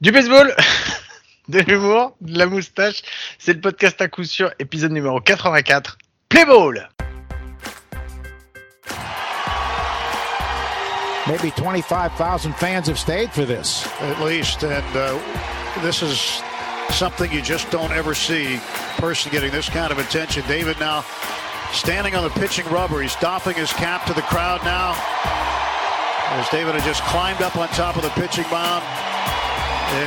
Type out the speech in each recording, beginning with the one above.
Du baseball, de l'humour, de la moustache, c'est le podcast à coup sûr, épisode numéro 84, Play Ball Maybe 25,000 fans have stayed for this. at least. And uh, this is something you just don't ever see. Person getting this kind of attention. David now standing on the pitching rubber. He's doffing his cap to the crowd now. As David had just climbed up on top of the pitching mound. Et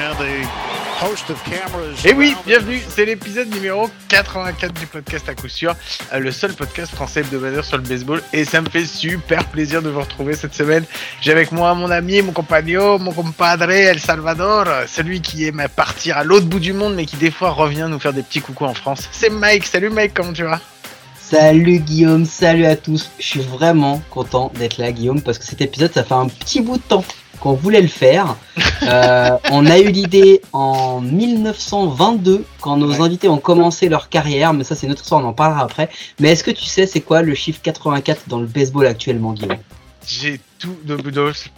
Eh oui, bienvenue, c'est l'épisode numéro 84 du podcast à coup sûr, euh, le seul podcast français hebdomadaire sur le baseball, et ça me fait super plaisir de vous retrouver cette semaine. J'ai avec moi mon ami, mon compagnon, mon compadre El Salvador, celui qui aime partir à l'autre bout du monde, mais qui des fois revient nous faire des petits coucous en France. C'est Mike, salut Mike, comment tu vas? Salut Guillaume, salut à tous. Je suis vraiment content d'être là Guillaume parce que cet épisode ça fait un petit bout de temps qu'on voulait le faire. Euh, on a eu l'idée en 1922 quand nos Ouais. invités ont commencé leur carrière, mais ça c'est notre histoire, on en parlera après. Mais est-ce que tu sais c'est quoi le chiffre 84 dans le baseball actuellement Guillaume? J'ai tout de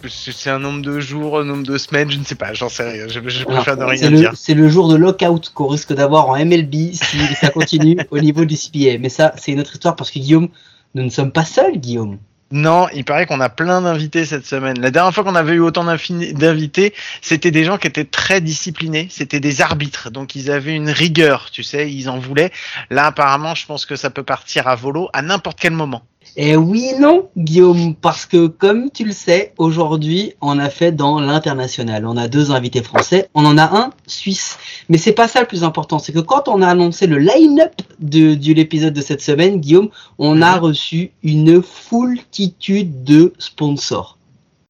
c'est un nombre de jours, un nombre de semaines, je ne sais pas, j'en sais rien, je, je préfère rien C'est le, dire. c'est le jour de lockout qu'on risque d'avoir en MLB si ça continue au niveau du CPA. Mais ça c'est une autre histoire parce que Guillaume, nous ne sommes pas seuls Guillaume. Non, il paraît qu'on a plein d'invités cette semaine. La dernière fois qu'on avait eu autant d'invités, c'était des gens qui étaient très disciplinés, c'était des arbitres, donc ils avaient une rigueur, tu sais, ils en voulaient. Là, apparemment, je pense que ça peut partir à volo à n'importe quel moment. Eh oui, non, Guillaume, parce que comme tu le sais, aujourd'hui, on a fait dans l'international. On a deux invités français, on en a un suisse. Mais c'est pas ça le plus important, c'est que quand on a annoncé le line-up de, de l'épisode de cette semaine, Guillaume, on a reçu une foultitude de sponsors.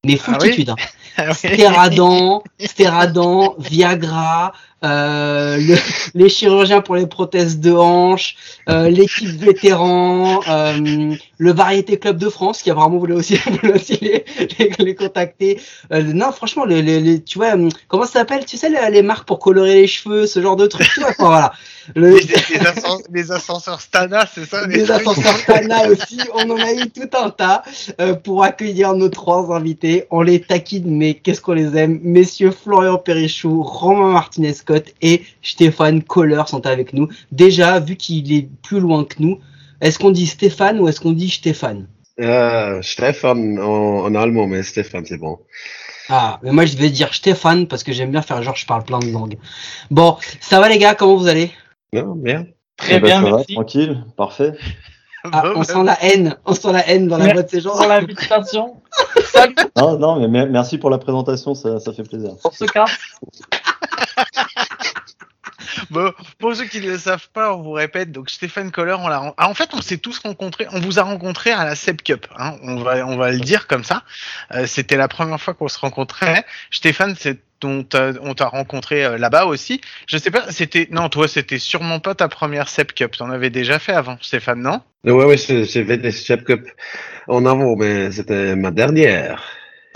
Mais Ah oui foultitude, hein. Stéradan, Stéradan, Viagra, euh, le- les chirurgiens pour les prothèses de hanche, euh, l'équipe vétéran, euh, le Variété Club de France qui a vraiment voulu aussi, les, les, les contacter. Euh, non, franchement, les, les, les- tu vois, comment ça s'appelle Tu sais, les, marques pour colorer les cheveux, ce genre de trucs, tu vois, enfin, voilà. Le, les, les ascens- les ascenseurs Stana, c'est ça les ascenseurs Tana aussi, on en a eu tout un tas pour accueillir nos trois invités. On les taquine, mais qu'est-ce qu'on les aime? Messieurs Florian Perrichou, Romain Et Stéphane Kohler sont avec nous. Déjà, vu qu'il est plus loin que nous, est-ce qu'on dit Stéphane ou est-ce qu'on dit Stéphane? Euh, Stefan en, en allemand, mais Stéphane, c'est bon. Ah, mais moi je vais dire Stéphane parce que j'aime bien faire genre je parle plein de langues. Bon, ça va les gars, comment vous allez? Non, bien. Très Eh ben, bien, ça va, merci tranquille, parfait. ah, Bon, On bah, sent la haine, on sent la haine dans la Merci voix de ces gens. pour l'invitation. Salut Non, non, mais mer- merci pour la présentation, ça, ça fait plaisir. pour ce cas. Bon, pour ceux qui ne le savent pas, on vous répète. Donc Stéphane Kohler, on l'a. Ah, en fait, on s'est tous rencontrés. On vous a rencontrés à la Seb Cup. Hein, on va, on va le dire comme ça. Euh, C'était la première fois qu'on se rencontrait. Stéphane, c'est on t'a on t'a rencontré euh, là-bas aussi. Je sais pas. C'était non, toi, c'était sûrement pas ta première Seb Cup. T'en avais déjà fait avant, Stéphane, non? Ouais, ouais, j'ai fait des Chef Cup en avant, mais c'était ma dernière.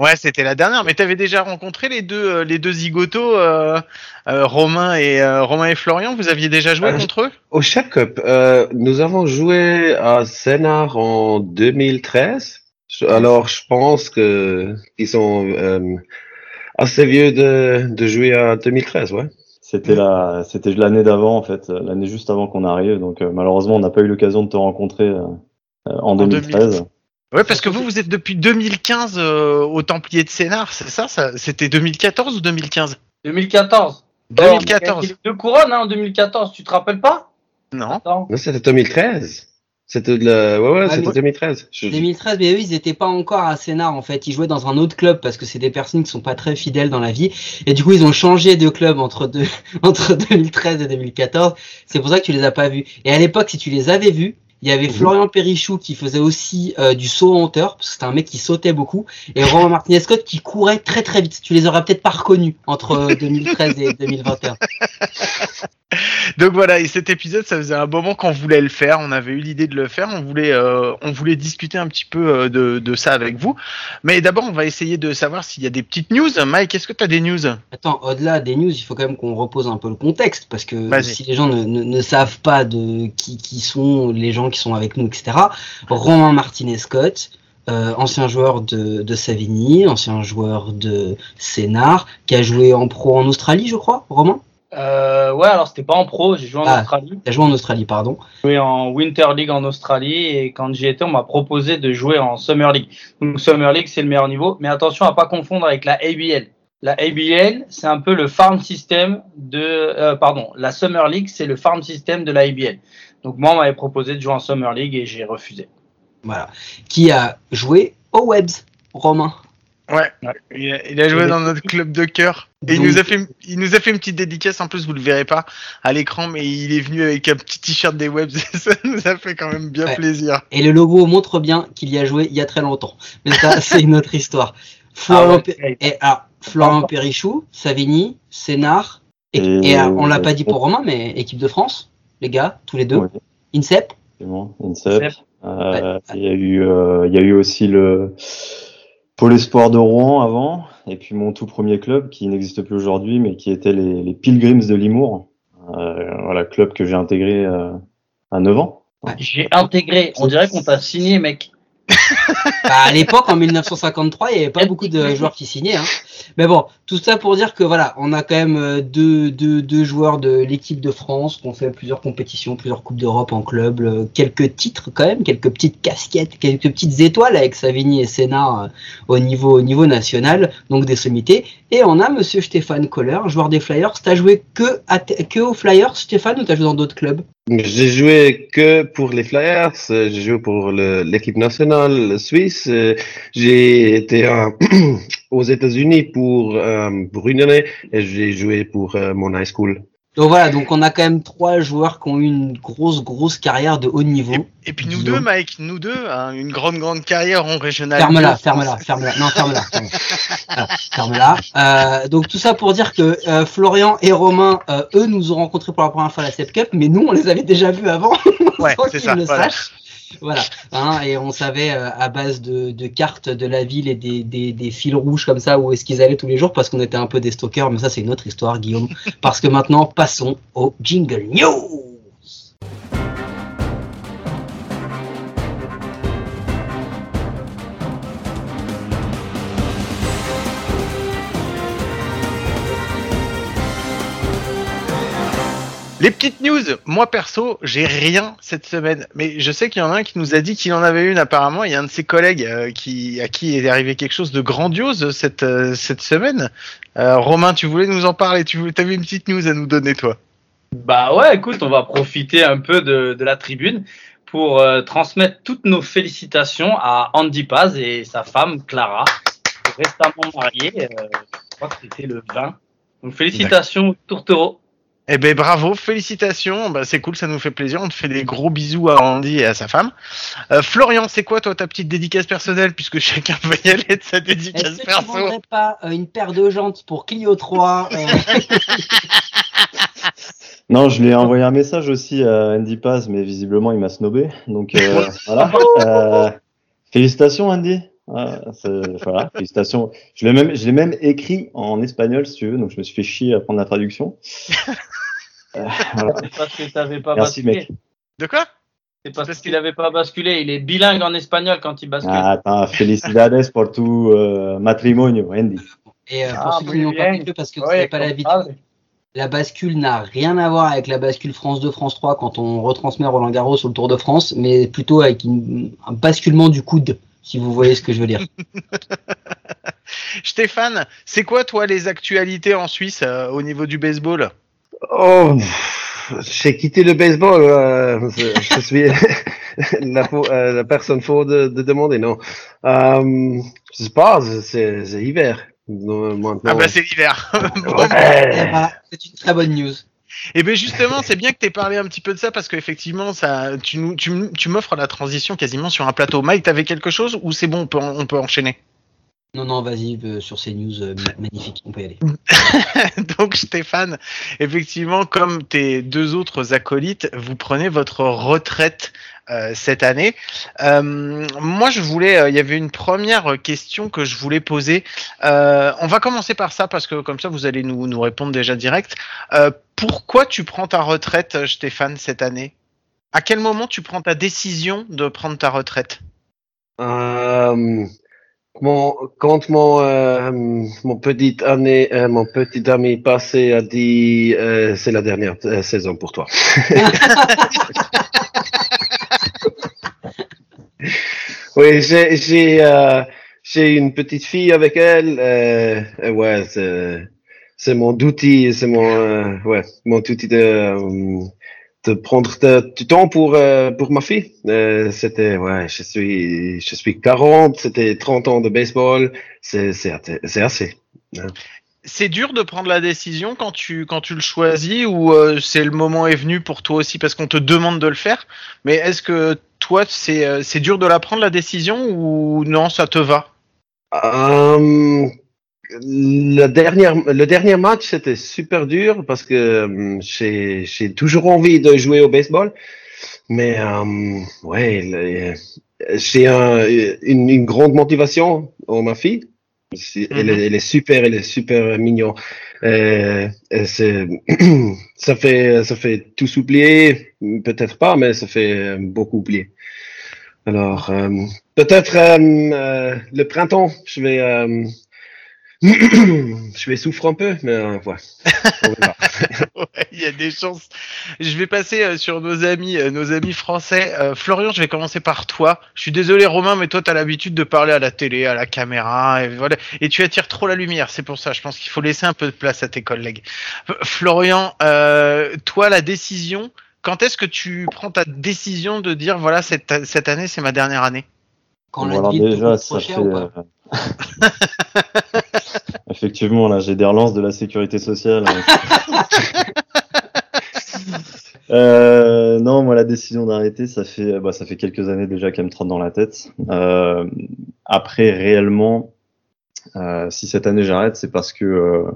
Ouais, c'était la dernière. Mais t'avais déjà rencontré les deux, euh, les deux zigotos, euh, euh, Romain et euh, Romain et Florian? Vous aviez déjà joué Euh, contre eux? Au Chef Cup, euh, nous avons joué à Sénart en 2013. Je- Alors, je pense que ils sont euh, assez vieux de, de jouer à 2013, ouais. C'était la, c'était l'année d'avant en fait, l'année juste avant qu'on arrive. Donc euh, malheureusement, on n'a pas eu l'occasion de te rencontrer euh, euh, en 2013. Ouais, parce que vous, vous êtes depuis 2015 euh, au Templier de Sénart, c'est ça, ça C'était 2014 ou 2015 2014. 2014. Les deux couronnes hein, en 2014, tu te rappelles pas Non. Non, c'était 2013. C'était le, ouais, ouais, Ah, c'était mais- 2013. Je- 2013, mais eux, ils étaient pas encore à Sénart en fait. Ils jouaient dans un autre club parce que c'est des personnes qui sont pas très fidèles dans la vie. Et du coup, ils ont changé de club entre deux, entre 2013 et 2014. C'est pour ça que tu les as pas vus. Et à l'époque, si tu les avais vus, il y avait. Florian Perrichou qui faisait aussi euh, du saut en hauteur parce que c'était un mec qui sautait beaucoup et Romain Martinez Scott qui courait très très vite. Tu les aurais peut-être pas reconnus entre 2013 et 2021. Donc voilà, et cet épisode, ça faisait un moment qu'on voulait le faire. On avait eu l'idée de le faire. On voulait, euh, on voulait discuter un petit peu euh, de, de ça avec vous. Mais d'abord, on va essayer de savoir s'il y a des petites news. Mike, est-ce que tu as des news? Attends, au-delà des news, il faut quand même qu'on repose un peu le contexte parce que si les gens ne, ne, ne savent pas de qui, qui sont les gens qui sont avec nous, etc. Romain Martinez Scott, euh, ancien joueur de, de Savigny, ancien joueur de Sénart, qui a joué en pro en Australie, je crois, Romain? Euh, ouais, alors c'était pas en pro, j'ai joué en Ah. Australie. A joué en Australie, pardon. J'ai joué en Winter League en Australie et quand j'y étais, on m'a proposé de jouer en Summer League. Donc Summer League, c'est le meilleur niveau, mais attention à pas confondre avec la ABL. La ABL, c'est un peu le farm system de, euh, pardon, la Summer League, c'est le farm system de la ABL. Donc moi, on m'avait proposé de jouer en Summer League et j'ai refusé. Voilà. Qui a joué au Webs, Romain? Ouais, il a, il a joué dans notre club de cœur. Et il nous, a fait, il nous a fait une petite dédicace, en plus vous le verrez pas à l'écran, mais il est venu avec un petit t-shirt des webs et ça nous a fait quand même bien Ouais. plaisir. Et le logo montre bien qu'il y a joué il y a très longtemps. Mais ça, c'est une autre histoire. Florian, Ah ouais, et. Périchou, Savigny, Sénart, et, Et- et, euh, on l'a pas dit pour Romain, mais équipe de France, les gars, tous les deux. Ouais. INSEP, Effectivement, INSEP. C'est- Euh, Il y a eu, euh, il y a eu aussi le Pôle Espoir de Rouen avant, et puis mon tout premier club qui n'existe plus aujourd'hui, mais qui était les, Pilgrims de Limours. Euh, voilà, club que j'ai intégré euh, à 9 ans. J'ai intégré, on dirait qu'on t'a signé, mec. Bah, à l'époque, en 1953, il n'y avait pas beaucoup de joueurs qui signaient. Hein. Mais bon, tout ça pour dire que voilà, on a quand même euh, deux, deux, deux joueurs de l'équipe de France qui ont fait plusieurs compétitions, plusieurs coupes d'Europe en club, euh, quelques titres quand même, quelques petites casquettes, quelques petites étoiles avec Savigny et Sénat euh, au niveau au niveau national, donc des sommités. Et on a Monsieur Stéphane Kohler, joueur des Flyers. T'as joué que que aux Flyers, Stéphane, ou t'as joué dans d'autres clubs? J'ai joué que pour les Flyers, j'ai joué pour l'équipe nationale suisse, euh, j'ai été aux États-Unis pour, euh, pour une année et j'ai joué pour euh, mon high school. Donc voilà, donc on a quand même trois joueurs qui ont eu une grosse grosse carrière de haut niveau. Et puis nous Disons. deux, Mike, nous deux, hein, une grande grande carrière en régional. Ferme-la, ferme-la, ferme-la. Non, ferme-la. ferme-la. Voilà. Euh, donc tout ça pour dire que euh, Florian et Romain, euh, eux, nous ont rencontrés pour la première fois à la Sep Cup, mais nous, on les avait déjà vus avant, Ouais, sans c'est qu'ils ça. le Voilà. Voilà, hein, et on savait euh, à base de, de cartes de la ville et des, des, des fils rouges comme ça où est-ce qu'ils allaient tous les jours parce qu'on était un peu des stalkers, mais ça c'est une autre histoire, Guillaume. Parce que maintenant, passons au jingle news. Les petites news, moi perso, j'ai rien cette semaine, mais je sais qu'il y en a un qui nous a dit qu'il en avait une apparemment. Il y a un de ses collègues euh, qui à qui est arrivé quelque chose de grandiose cette euh, cette semaine. Euh, Romain, tu voulais nous en parler Tu avais une petite news à nous donner, toi? Bah ouais, écoute, on va profiter un peu de, de la tribune pour euh, transmettre toutes nos félicitations à Andy Paz et sa femme Clara, récemment mariée. euh, je crois que c'était le 20. Donc félicitations Tourtereau. Eh ben bravo, félicitations, bah, c'est cool, ça nous fait plaisir. On te fait des gros bisous à Andy et à sa femme. Euh, Florian, c'est quoi toi ta petite dédicace personnelle puisque chacun va y aller de sa Est-ce dédicace que tu perso? vendrais pas euh, une paire de jantes pour Clio 3 euh, Non, je lui ai envoyé un message aussi à Andy Paz, mais visiblement il m'a snobé. Donc euh, voilà. Euh, félicitations Andy. C'est- voilà, félicitations. Je l'ai même, je l'ai même écrit en espagnol si tu veux, donc je me suis fait chier à prendre la traduction. Euh, voilà. Parce que t'avais pas Merci basculé. mec. De quoi? C'est parce Parce qu'il avait pas basculé. Il est bilingue en espagnol quand il bascule. Ah, attends, felicidades por tu euh, matrimonio, Andy. Et euh, pour Ah, ceux qui n'ont pas compris, parce que Ouais, pas la ça. la bascule n'a rien à voir avec la bascule France 2, France 3 quand on retransmet Roland Garros sur le Tour de France, mais plutôt avec une- un basculement du coude, si vous voyez ce que je veux dire. Stéphane, c'est quoi toi les actualités en Suisse euh, au niveau du baseball? Oh, j'ai quitté le baseball. euh, je, je suis la, euh, la personne faux de, de demander, non. Euh, je sais pas, c'est hiver. Maintenant. Ah bah c'est l'hiver. Bon, C'est une très bonne news. Et bien justement, c'est bien que tu aies parlé un petit peu de ça parce qu'effectivement, ça, tu, nous- tu, tu m'offres la transition quasiment sur un plateau. Mike, t'avais quelque chose ou c'est bon, on peut, on peut enchaîner? Non, non, vas-y, euh, sur ces news euh, ma- magnifiques, on peut y aller. Donc Stéphane, effectivement, comme tes deux autres acolytes, vous prenez votre retraite euh, cette année. Euh, moi, je voulais, euh, il y avait une première question que je voulais poser. Euh, on va commencer par ça parce que comme ça, vous allez nous, nous répondre déjà direct. Euh, pourquoi tu prends ta retraite, Stéphane, cette année? À quel moment tu prends ta décision de prendre ta retraite? Euh, mon, quand mon, euh, mon petit année, euh, mon petit ami passé a dit, euh, c'est la dernière euh, saison pour toi. oui, j'ai, j'ai, euh, j'ai une petite fille avec elle. Euh, euh, ouais, c'est, c'est mon outil, c'est mon, euh, ouais, mon outil de, euh, de prendre du temps pour euh, pour ma fille. Euh, c'était ouais, je suis je suis 40, c'était 30 ans de baseball, c'est c'est assez- c'est assez. C'est dur de prendre la décision quand tu quand tu le choisis ou euh, c'est le moment est venu pour toi aussi parce qu'on te demande de le faire? Mais est-ce que toi c'est euh, c'est dur de la prendre la décision ou non ça te va? Euh, le dernier le dernier match c'était super dur parce que euh, j'ai j'ai toujours envie de jouer au baseball, mais euh, ouais, j'ai un- une, une grande motivation en ma fille. Elle, est, elle est super, elle est super mignon. Euh, et c'est, ça fait, ça fait tout oublier, peut-être pas, mais ça fait beaucoup oublier. Alors, euh, peut-être euh, euh, le printemps, je vais, euh, je vais souffrir un peu, mais euh, ouais. Il y a des chances. Je vais passer euh, sur nos amis, euh, nos amis français. Euh, Florian, je vais commencer par toi. Je suis désolé, Romain, mais toi, t'as l'habitude de parler à la télé, à la caméra, et voilà. Et tu attires trop la lumière. C'est pour ça. Je pense qu'il faut laisser un peu de place à tes collègues. Florian, euh, toi, la décision. Quand est-ce que tu prends ta décision de dire voilà cette cette année c'est ma dernière année? Quand Bon, la déjà, ça fait. Euh, Effectivement, là, j'ai des relances de la sécurité sociale. Euh, non, moi, la décision d'arrêter, ça fait, bah, ça fait quelques années déjà qu'elle me trotte dans la tête. Euh, après, réellement, euh, si cette année j'arrête, c'est parce que euh,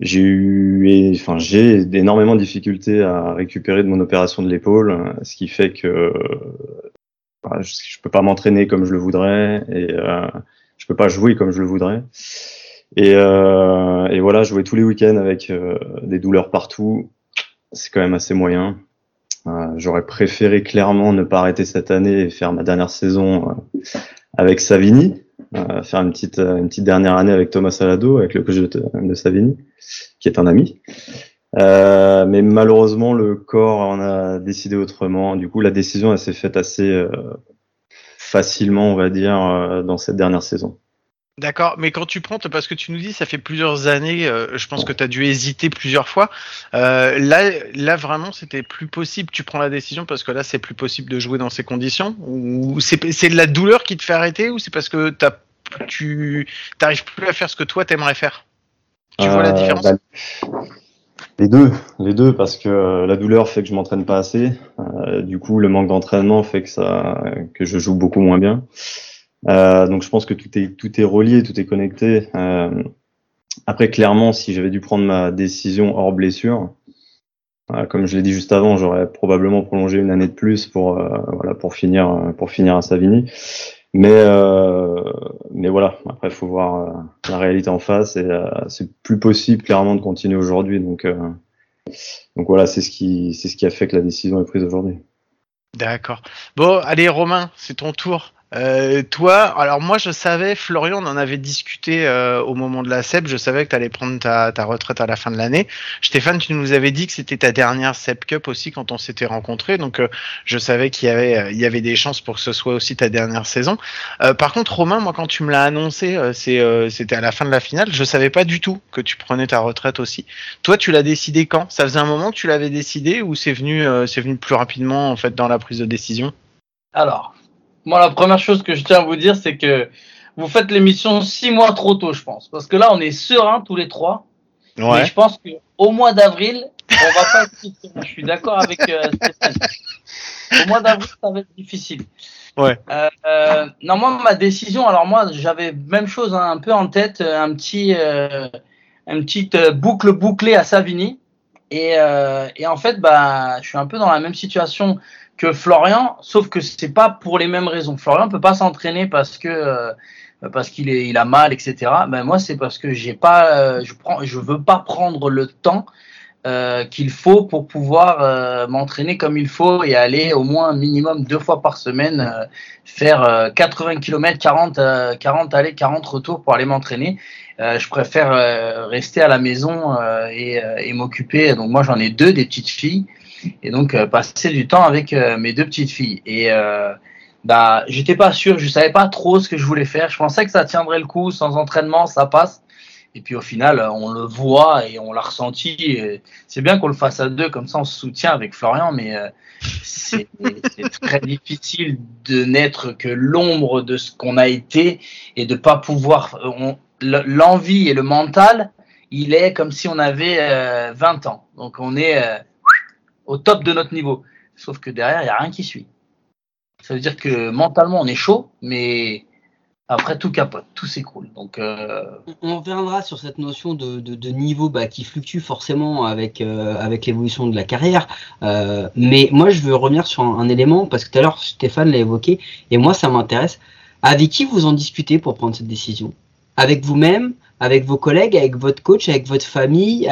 j'ai eu, enfin, j'ai énormément de difficultés à récupérer de mon opération de l'épaule, euh, ce qui fait que bah, je, je peux pas m'entraîner comme je le voudrais et euh, je peux pas jouer comme je le voudrais. Et, euh, et voilà, jouer tous les week-ends avec euh, des douleurs partout, c'est quand même assez moyen. Euh, J'aurais préféré clairement ne pas arrêter cette année et faire ma dernière saison euh, avec Savini, euh, faire une petite, une petite dernière année avec Thomas Salado, avec le coach de, Savini, qui est un ami. Mais malheureusement, le corps en a décidé autrement. Du coup, la décision s'est faite assez facilement, on va dire, euh, dans cette dernière saison. D'accord, mais quand tu prends, parce que tu nous dis ça fait plusieurs années, euh, je pense que tu as dû hésiter plusieurs fois. Euh, là, là vraiment, c'était plus possible. Tu prends la décision parce que là, c'est plus possible de jouer dans ces conditions. Ou c'est de la douleur qui te fait arrêter, ou c'est parce que tu t'arrives plus à faire ce que toi t'aimerais faire? Tu vois la différence? bah, Les deux, les deux, parce que euh, la douleur fait que je m'entraîne pas assez. Euh, du coup, le manque d'entraînement fait que ça, que je joue beaucoup moins bien. Euh, donc, je pense que tout est tout est relié, tout est connecté. Après, clairement, si j'avais dû prendre ma décision hors blessure, comme je l'ai dit juste avant, j'aurais probablement prolongé une année de plus pour voilà pour finir pour finir à Savigny. Mais euh, mais voilà, après il faut voir euh, la réalité en face et euh, c'est plus possible clairement de continuer aujourd'hui. Donc euh, donc voilà, c'est ce qui c'est ce qui a fait que la décision est prise aujourd'hui. D'accord. Bon, allez, Romain, c'est ton tour. Euh, toi, alors moi je savais, Florian, on en avait discuté euh, au moment de la CEP, je savais que tu allais prendre ta, ta retraite à la fin de l'année. Stéphane, tu nous avais dit que c'était ta dernière CEP Cup aussi quand on s'était rencontrés, donc euh, je savais qu'il y avait, euh, y avait des chances pour que ce soit aussi ta dernière saison. Euh, par contre, Romain, moi quand tu me l'as annoncé, euh, c'était à la fin de la finale, je savais pas du tout que tu prenais ta retraite aussi. Toi, tu l'as décidé quand? Ça faisait un moment que tu l'avais décidé ou c'est venu, c'est venu plus rapidement en fait dans la prise de décision? Alors, moi, la première chose que je tiens à vous dire, c'est que vous faites l'émission six mois trop tôt, je pense. Parce que là, on est sereins tous les trois. Mais je pense qu'au mois d'avril, on va pas être. Je suis d'accord avec euh, Stéphane. Au mois d'avril, ça va être difficile. Ouais. Euh, euh, non, moi, ma décision, alors moi, j'avais même chose hein, un peu en tête, euh, un petit, euh, une petite boucle bouclée à Savigny. Et, euh, et en fait, bah, je suis un peu dans la même situation que Florian, sauf que c'est pas pour les mêmes raisons. Florian peut pas s'entraîner parce que euh, parce qu'il est il a mal, etc. Ben moi c'est parce que j'ai pas, euh, je prends, je veux pas prendre le temps euh, qu'il faut pour pouvoir euh, m'entraîner comme il faut et aller au moins un minimum deux fois par semaine euh, faire 80 km, 40, 40 allées, 40 retours pour aller m'entraîner. je préfère rester à la maison et, et m'occuper. Donc moi j'en ai deux des petites filles et donc passer du temps avec mes deux petites filles. Et bah j'étais pas sûr, je savais pas trop ce que je voulais faire. Je pensais que ça tiendrait le coup sans entraînement, ça passe. Et puis au final, on le voit et on l'a ressenti. C'est bien qu'on le fasse à deux, comme ça on se soutient avec Florian, mais euh, c'est très difficile de n'être que l'ombre de ce qu'on a été et de pas pouvoir. L'envie et le mental, il est comme si on avait 20 euh, ans. Donc on est euh, au top de notre niveau. Sauf que derrière, il n'y a rien qui suit. Ça veut dire que mentalement, on est chaud, mais après, tout capote, tout s'écroule. Donc, euh... on reviendra sur cette notion de, de, niveau bah, qui fluctue forcément avec euh, avec l'évolution de la carrière. Euh, mais moi, je veux revenir sur un, élément parce que tout à l'heure Stéphane l'a évoqué et moi, ça m'intéresse. Avec qui vous en discutez pour prendre cette décision? Avec vous-même, avec vos collègues, avec votre coach, avec votre famille.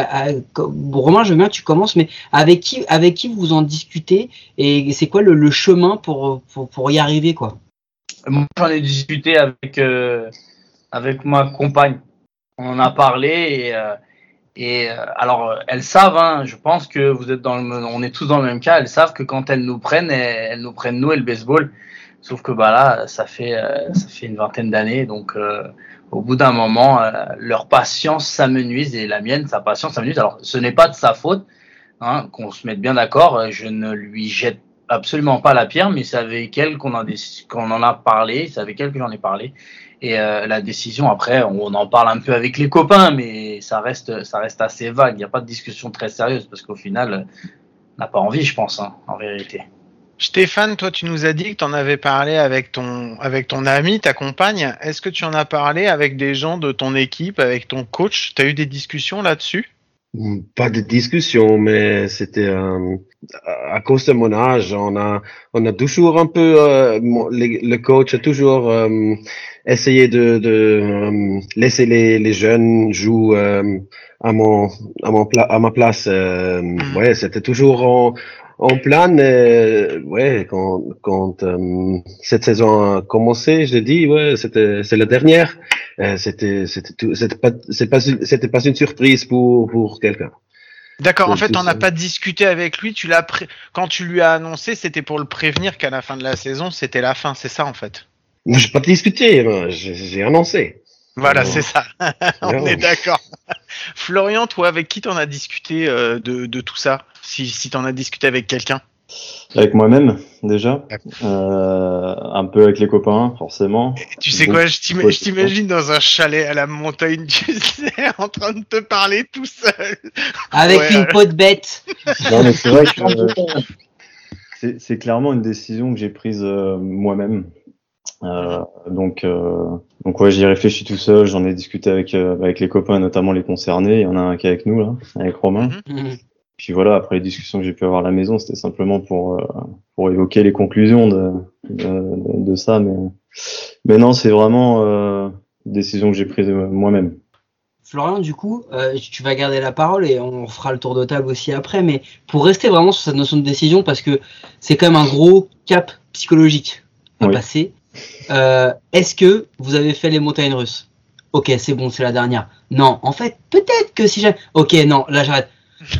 Romain, je veux bien que tu commences, mais avec qui avec qui vous en discutez et c'est quoi le, chemin pour, pour pour y arriver quoi? Moi, j'en ai discuté avec, euh, avec ma compagne. On en a parlé et, euh, euh, alors elles savent. Hein, je pense que vous êtes dans le, on est tous dans le même cas. Elles savent que quand elles nous prennent, elles, nous prennent nous et le baseball. Sauf que bah là, ça fait ça fait une vingtaine d'années, donc au bout d'un moment, leur patience s'amenuise et la mienne, sa patience s'amenuise. Alors, ce n'est pas de sa faute, hein, qu'on se mette bien d'accord. Je ne lui jette absolument pas la pierre, mais c'est avec elle qu'on en, a parlé, c'est avec elle que j'en ai parlé. Et euh, la décision, après, on, en parle un peu avec les copains, mais ça reste, ça reste assez vague. Il n'y a pas de discussion très sérieuse, parce qu'au final, on n'a pas envie, je pense, hein, en vérité. Stéphane, toi, tu nous as dit que tu en avais parlé avec ton, avec ton ami, ta compagne. Est-ce que tu en as parlé avec des gens de ton équipe, avec ton coach? Tu as eu des discussions là-dessus? Pas de discussion, mais c'était euh, à cause de mon âge, on a on a toujours un peu euh, le, coach a toujours euh, essayé de, de laisser les, les jeunes jouer à mon à mon à ma place. Mm. Ouais, c'était toujours en en plan, euh, ouais, quand, quand euh, cette saison a commencé, j'ai dit, ouais, c'était, c'est la dernière. Euh, c'était, c'était, c'était pas, c'est pas, c'était pas une surprise pour, pour quelqu'un. D'accord. En fait, on n'a pas discuté avec lui. Tu l'as quand tu lui as annoncé, c'était pour le prévenir qu'à la fin de la saison, c'était la fin. C'est ça, en fait? Moi, j'ai pas discuté. J'ai annoncé. Voilà, c'est ça. on est d'accord. Florian, toi, avec qui t'en as discuté de, de tout ça? Si, si tu en as discuté avec quelqu'un Avec moi-même, déjà. Euh, un peu avec les copains, forcément. Tu sais quoi, je t'imagine dans un chalet à la montagne, tu sais, en train de te parler tout seul. Avec une peau de bête. Non, mais c'est vrai que c'est clairement une décision que j'ai prise euh, moi-même. Euh, donc, euh, donc ouais, j'y réfléchis tout seul. J'en ai discuté avec avec les copains, notamment les concernés. Il y en a un qui est avec nous là, avec Romain. Mhm. Puis voilà, après les discussions que j'ai pu avoir à la maison, c'était simplement pour euh, pour évoquer les conclusions de de, de ça, mais mais non, c'est vraiment euh, une décision que j'ai prise moi-même. Florian, du coup, euh, tu vas garder la parole et on fera le tour de table aussi après, mais pour rester vraiment sur cette notion de décision, parce que c'est quand même un gros cap psychologique à passer. Euh, Est-ce que vous avez fait les montagnes russes? Ok, c'est bon, c'est la dernière. Non, en fait, peut-être que si j'ai... Ok, non, là j'arrête.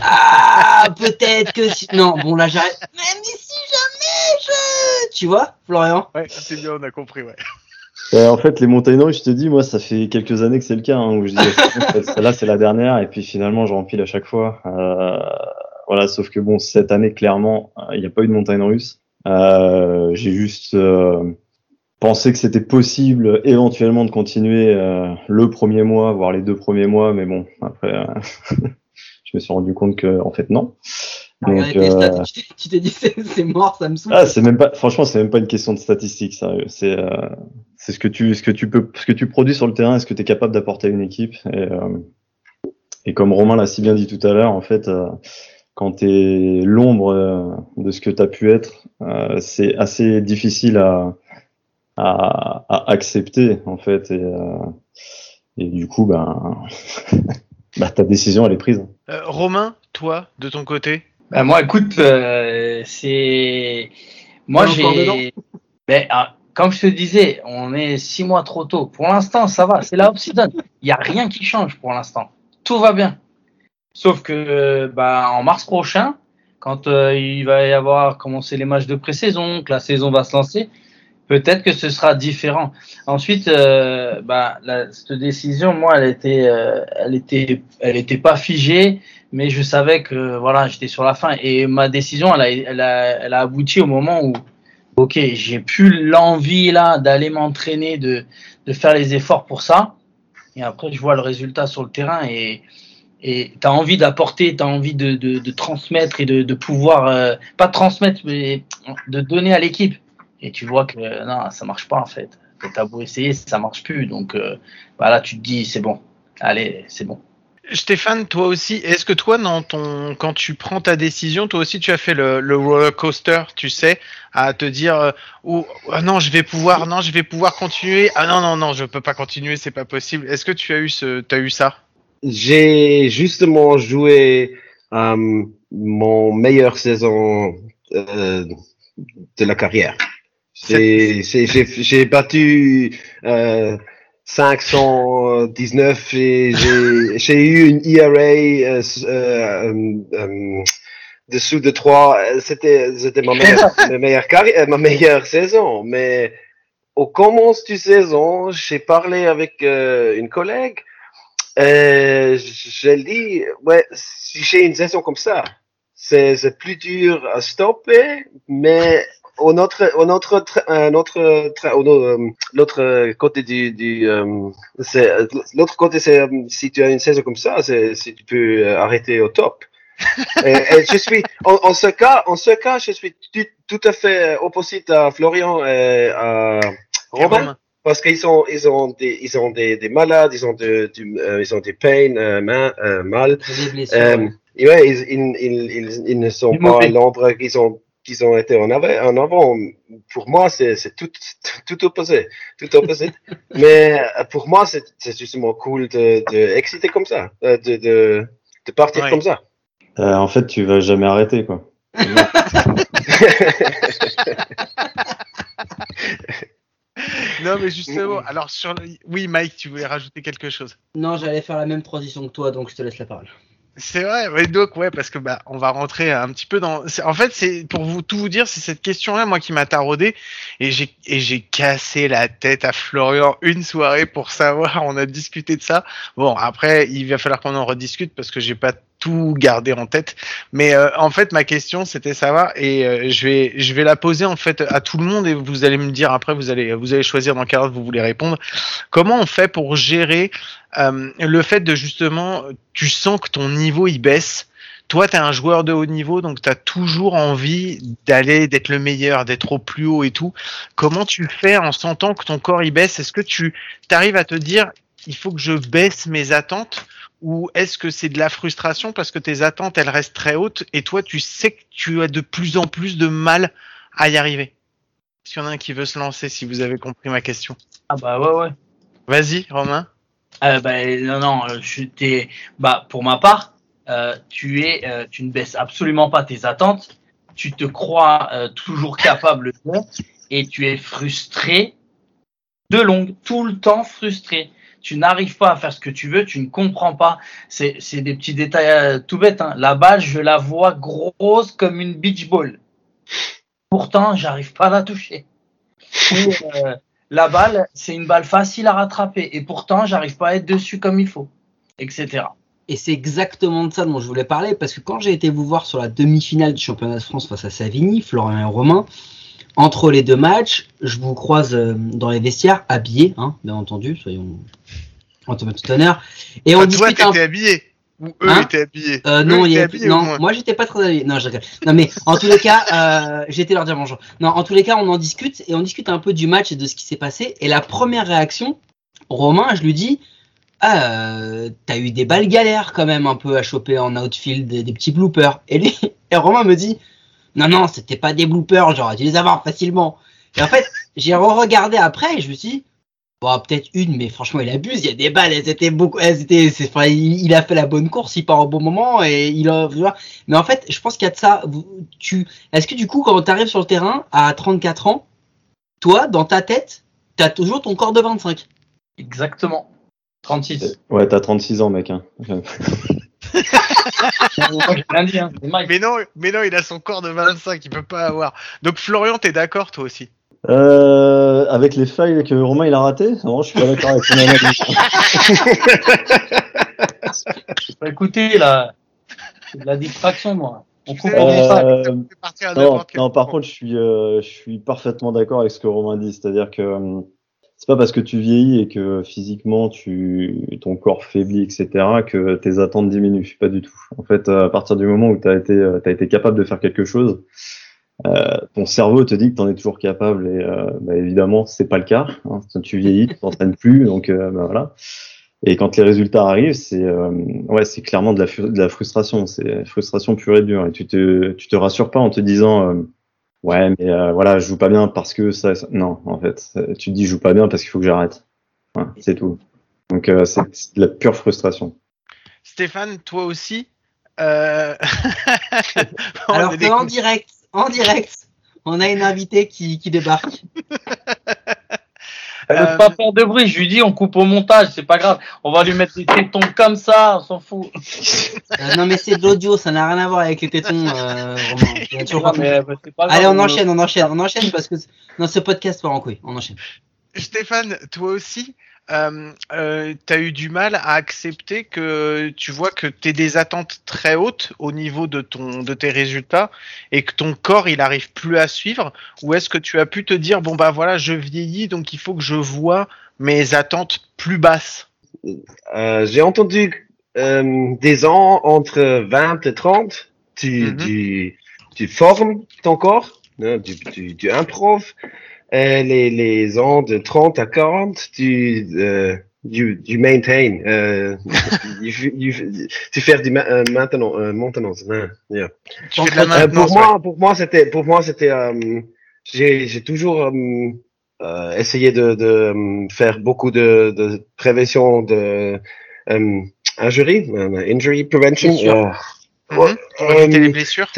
Ah, peut-être que si... Non, bon, là, j'arrête. Même si jamais je... Tu vois, Florian Ouais, c'est bien, on a compris, ouais. Euh, en fait, les montagnes russes, je te dis, moi, ça fait quelques années que c'est le cas, hein, où je dis, là, c'est la dernière, et puis finalement, je remplis à chaque fois. Euh, voilà, sauf que bon, cette année, clairement, il n'y a pas eu de montagne russe. Euh, J'ai juste euh, pensé que c'était possible, éventuellement, de continuer euh, le premier mois, voire les deux premiers mois, mais bon, après, me suis rendu compte que en fait non. Donc, euh... tu t'es dit c'est mort, ça me saoule. Ah, c'est même pas, franchement, c'est même pas une question de statistiques, sérieux. C'est euh, c'est ce que tu ce que tu peux ce que tu produis sur le terrain, est-ce que tu es capable d'apporter à une équipe? Et, euh, et comme Romain l'a si bien dit tout à l'heure, en fait, quand tu es l'ombre de ce que tu as pu être, c'est assez difficile à, à, à accepter en fait et, et du coup ben Bah, ta décision, elle est prise. Euh, Romain, toi, de ton côté Bah, moi, écoute, euh, c'est. Moi, j'ai. Ben, ah, comme je te disais, on est six mois trop tôt. Pour l'instant, ça va. C'est la off-season. Il n'y a rien qui change pour l'instant. Tout va bien. Sauf que, bah, en mars prochain, quand euh, il va y avoir commencé les matchs de pré-saison, que la saison va se lancer, peut-être que ce sera différent. Ensuite, euh, bah, la, cette décision, moi, elle était, euh, elle était, elle était pas figée, mais je savais que voilà, j'étais sur la fin et ma décision, elle a, elle a, elle a abouti au moment où, ok, j'ai plus l'envie là d'aller m'entraîner, de, de faire les efforts pour ça. Et après, je vois le résultat sur le terrain et et tu as envie d'apporter, tu as envie de, de, de transmettre et de, de pouvoir, euh, pas transmettre, mais de donner à l'équipe. Et tu vois que non, ça marche pas en fait. Tu as beau essayer, ça marche plus. Donc euh, bah là, tu te dis, c'est bon. Allez, c'est bon. Stéphane, toi aussi, est-ce que toi, dans ton, quand tu prends ta décision, toi aussi, tu as fait le, le roller coaster, tu sais, à te dire, euh, oh, non, je vais pouvoir, non, je vais pouvoir continuer, ah non, non, non, je peux pas continuer, c'est pas possible. Est-ce que tu as eu ce, t'as eu ça? J'ai justement joué euh, mon meilleure saison euh, de la carrière. C'est- c'est- J'ai j'ai battu euh, 519 et j'ai j'ai eu une ERA euh, euh, euh, euh, dessous de 3. C'était c'était ma meilleure, ma meilleure carrière, ma meilleure saison. Mais au commence du saison, j'ai parlé avec une collègue. Euh, je dis, ouais, si j'ai une saison comme ça, c'est c'est plus dur à stopper, mais au autre, au autre, tra- un autre, euh, l'autre côté du, du euh, c'est l'autre côté, c'est euh, si tu as une saison comme ça, c'est si tu peux euh, arrêter au top. et, et je suis, en, en ce cas, en ce cas, je suis tout, tout à fait opposite à Florian et à Robin parce qu'ils ont ils ont des ils ont des, des malades ils ont de, du, euh, ils ont des peines euh, main, euh, mal euh, ouais. ils, ils, ils, ils, ils ne sont pas mauvais. l'ombre qu'ils ont qu'ils ont été en avant en avant pour moi c'est tout, tout tout opposé tout opposé mais euh, pour moi c'est justement cool de de exciter comme ça euh, de de de partir Ouais. comme ça Euh, en fait, tu vas jamais arrêter, quoi. Non, mais justement, alors sur le... Oui, Mike, tu voulais rajouter quelque chose Non, j'allais faire la même transition que toi, donc je te laisse la parole. C'est vrai, ouais, donc ouais, parce que bah on va rentrer un petit peu dans. En fait, c'est pour vous tout vous dire, c'est cette question-là moi qui m'a taraudé et j'ai et j'ai cassé la tête à Florian une soirée pour savoir. On a discuté de ça. Bon, après il va falloir qu'on en rediscute parce que j'ai pas tout gardé en tête. Mais euh, en fait, ma question c'était savoir et euh, je vais je vais la poser en fait à tout le monde et vous allez me dire après vous allez vous allez choisir dans quel ordre vous voulez répondre. Comment on fait pour gérer euh, le fait de justement, tu sens que ton niveau il baisse. Toi, tu es un joueur de haut niveau, donc tu as toujours envie d'aller, d'être le meilleur, d'être au plus haut et tout. Comment tu fais en sentant que ton corps il baisse? Est-ce que tu arrives à te dire, il faut que je baisse mes attentes? Ou est-ce que c'est de la frustration parce que tes attentes elles restent très hautes et toi tu sais que tu as de plus en plus de mal à y arriver? Est-ce qu'il y en a un qui veut se lancer si vous avez compris ma question Ah bah ouais, ouais. Vas-y, Romain. Euh, bah, non, non, euh, je t'ai- bah, pour ma part, euh, tu es, euh, tu ne baisses absolument pas tes attentes. Tu te crois toujours capable de, et tu es frustré de longue, tout le temps frustré. Tu n'arrives pas à faire ce que tu veux, tu ne comprends pas. C'est, des petits détails euh, tout bêtes. Hein. La balle, je la vois grosse comme une beach ball. Pourtant, j'arrive pas à la toucher. Ou, euh, la balle, c'est une balle facile à rattraper et pourtant, j'arrive pas à être dessus comme il faut, etc. Et c'est exactement de ça dont je voulais parler, parce que quand j'ai été vous voir sur la demi-finale du championnat de France face à Savigny, Florian et Romain, entre les deux matchs, je vous croise euh, dans les vestiaires, habillés, hein, bien entendu, soyons en tout honneur. Et on Ah, toi, discute un t'étais habillé Ou eux Hein étaient habillés Euh, non, étaient habillés, non, moi j'étais pas très habillé. Non, je rigole. Non, mais en tous les cas, euh, été leur dire bonjour. Non, en tous les cas, on en discute et on discute un peu du match et de ce qui s'est passé. Et la première réaction, Romain, je lui dis, ah, euh, t'as eu des balles galères quand même un peu à choper en outfield, des, des petits bloopers. Et lui, et Romain me dit, non, non, c'était pas des bloopers, j'aurais dû les avoir facilement. Et en fait, j'ai re-regardé après et je me suis dit, Bon, peut-être une, mais franchement, il abuse. Il y a des balles, elles étaient beaucoup, elles étaient, c'est, enfin, il, il a fait la bonne course, il part au bon moment et il a, tu vois. Mais en fait, je pense qu'il y a de ça. Tu, est-ce que du coup, quand tu arrives sur le terrain à 34 ans, toi, dans ta tête, t'as toujours ton corps de 25. Exactement. 36. Ouais, t'as 36 ans, mec. Hein. Hein. Mais non, mais non, il a son corps de 25, il peut pas avoir. Donc Florian, t'es d'accord toi aussi? Euh, avec les failles que Romain il a raté, non, je suis pas d'accord avec son analyse. Bah, écoutez, la, c'est de la distraction, moi. On coupe Euh, Non, non, par contre, je suis, euh, je suis parfaitement d'accord avec ce que Romain dit. C'est-à-dire que euh, c'est pas parce que tu vieillis et que physiquement tu, ton corps faiblit, etc., que tes attentes diminuent. Pas du tout. En fait, à partir du moment où tu as été, euh, t'as été capable de faire quelque chose, euh, ton cerveau te dit que tu en es toujours capable. Et euh, bah, évidemment, c'est pas le cas. Hein. Tu vieillis, tu t'entraînes plus, donc euh, bah, voilà. Et quand les résultats arrivent, c'est euh, ouais, c'est clairement de la, de la frustration. C'est frustration pure et dure. Et tu te, tu te rassures pas en te disant ouais, mais euh, voilà, je joue pas bien parce que ça. ça- Non, en fait, tu te dis je joue pas bien parce qu'il faut que j'arrête. Ouais, c'est tout. Donc euh, c'est de la pure frustration. Stéphane, toi aussi euh... on Alors en direct, en direct, on a une invitée qui, qui débarque. Elle Euh, veut pas faire de bruit. Je lui dis, on coupe au montage, c'est pas grave. On va lui mettre des tétons comme ça, on s'en fout. Euh, non mais c'est de l'audio, ça n'a rien à voir avec les tétons. Euh, Romain. Non, mais, bah, pas. Allez, on enchaîne, on enchaîne, on enchaîne parce que dans ce podcast part en couille. On enchaîne. Stéphane, toi aussi, euh, euh, t'as eu du mal à accepter que tu vois que t'es des attentes très hautes au niveau de ton de tes résultats et que ton corps il arrive plus à suivre? Ou est-ce que tu as pu te dire bon bah voilà je vieillis donc il faut que je vois mes attentes plus basses? Euh, J'ai entendu euh, des ans entre 20 et 30, tu, Mhm. tu, tu formes ton corps, hein, tu, tu, tu improves. Et les, les ans de 30 à 40, tu, euh, you, you maintain, euh, you, you- tu fais du ma- euh, maintenance, euh, maintenance, yeah. tu fais de la Euh, maintenance pour moi, pour moi, c'était, pour moi, c'était, euh, j'ai, toujours euh, euh, essayé de, de euh, faire beaucoup de, de prévention de euh, injury, euh, injury prevention. Euh, ouais, Mhm. Pour éviter euh, les blessures?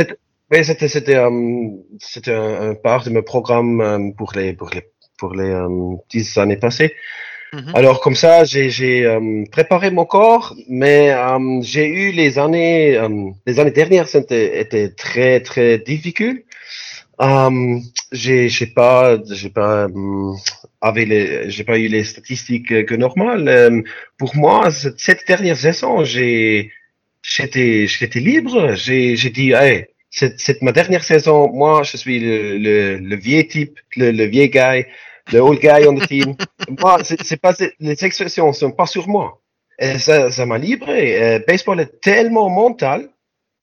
Oui, c'était, c'était, euh, c'était un, un part de mon programme euh, pour les, pour les, pour les euh, dix années passées. Mhm. Alors comme ça, j'ai, j'ai préparé mon corps, mais j'ai eu les années, les années dernières, c'était étaient très très difficile. Euh, j'ai, j'ai pas, j'ai pas, avec les, j'ai pas eu les statistiques que normales. Euh, pour moi, cette, cette dernière saison, j'ai, j'étais, j'étais libre. J'ai, j'ai dit, hey, c'est, ma dernière saison. Moi, je suis le, le, le vieux type, le, le vieux guy, le old guy on the team. moi, c'est, c'est pas, les expressions sont pas sur moi. Et ça, ça m'a livré. Baseball est tellement mental.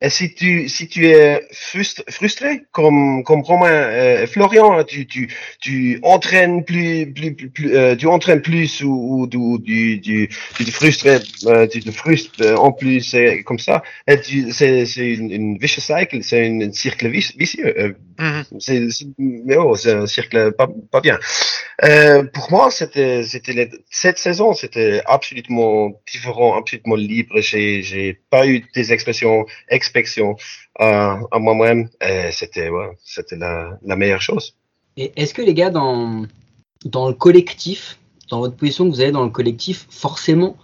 Et si tu, si tu es frustré, comme, comme Romain, euh, Florian, tu, tu, tu entraînes plus, plus, plus, plus, euh, tu entraînes plus ou, ou, tu, tu, tu te frustres, euh, tu te frustres euh, en plus, c'est comme ça. Et tu, c'est, c'est une, une vicious cycle, c'est un vici- vicieux. Euh, Mhm. c'est, c'est- mais oh, c'est un cercle pas, pas bien. Euh, pour moi, c'était, c'était les- cette saison, c'était absolument différent, absolument libre. J'ai, j'ai pas eu des expressions, expectations à, à moi-même. Et c'était, ouais, c'était la, la meilleure chose. Et est-ce que les gars, dans, dans le collectif, dans votre position que vous avez dans le collectif, forcément,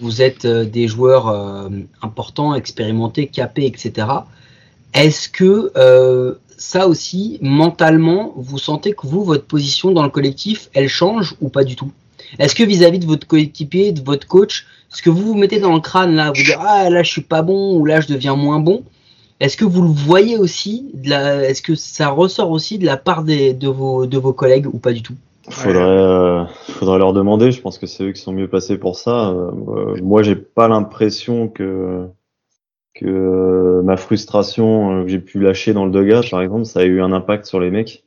vous êtes euh, des joueurs euh, importants, expérimentés, capés, etc. Est-ce que euh, ça aussi, mentalement, vous sentez que vous, votre position dans le collectif, elle change ou pas du tout? Est-ce que vis-à-vis de votre coéquipier, de votre coach, ce que vous vous mettez dans le crâne là, vous dire ah là je suis pas bon ou là je deviens moins bon, est-ce que vous le voyez aussi Est-ce que ça ressort aussi de la part de, vos, de vos collègues ou pas du tout? Faudrait, euh, faudrait leur demander. Je pense que c'est eux qui sont mieux placés pour ça. Euh, moi, j'ai pas l'impression que que euh, ma frustration euh, que j'ai pu lâcher dans le dugout, par exemple, ça a eu un impact sur les mecs.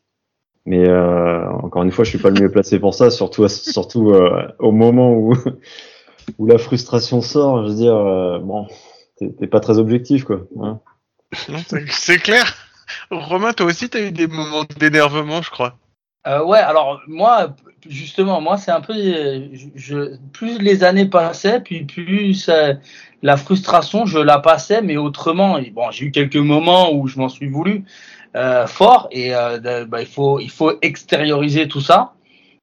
Mais euh, encore une fois, je suis pas le mieux placé pour ça, surtout surtout euh, au moment où où la frustration sort. Je veux dire, euh, bon, t'es pas très objectif, quoi. hein. C'est clair Romain toi aussi t'as eu des moments d'énervement je crois Euh, ouais, alors moi, justement, moi c'est un peu, euh, je, je- plus les années passaient, puis plus euh, la frustration, je la passais, mais autrement. Bon, j'ai eu quelques moments où je m'en suis voulu euh, fort, et euh, bah, il faut, il faut extérioriser tout ça.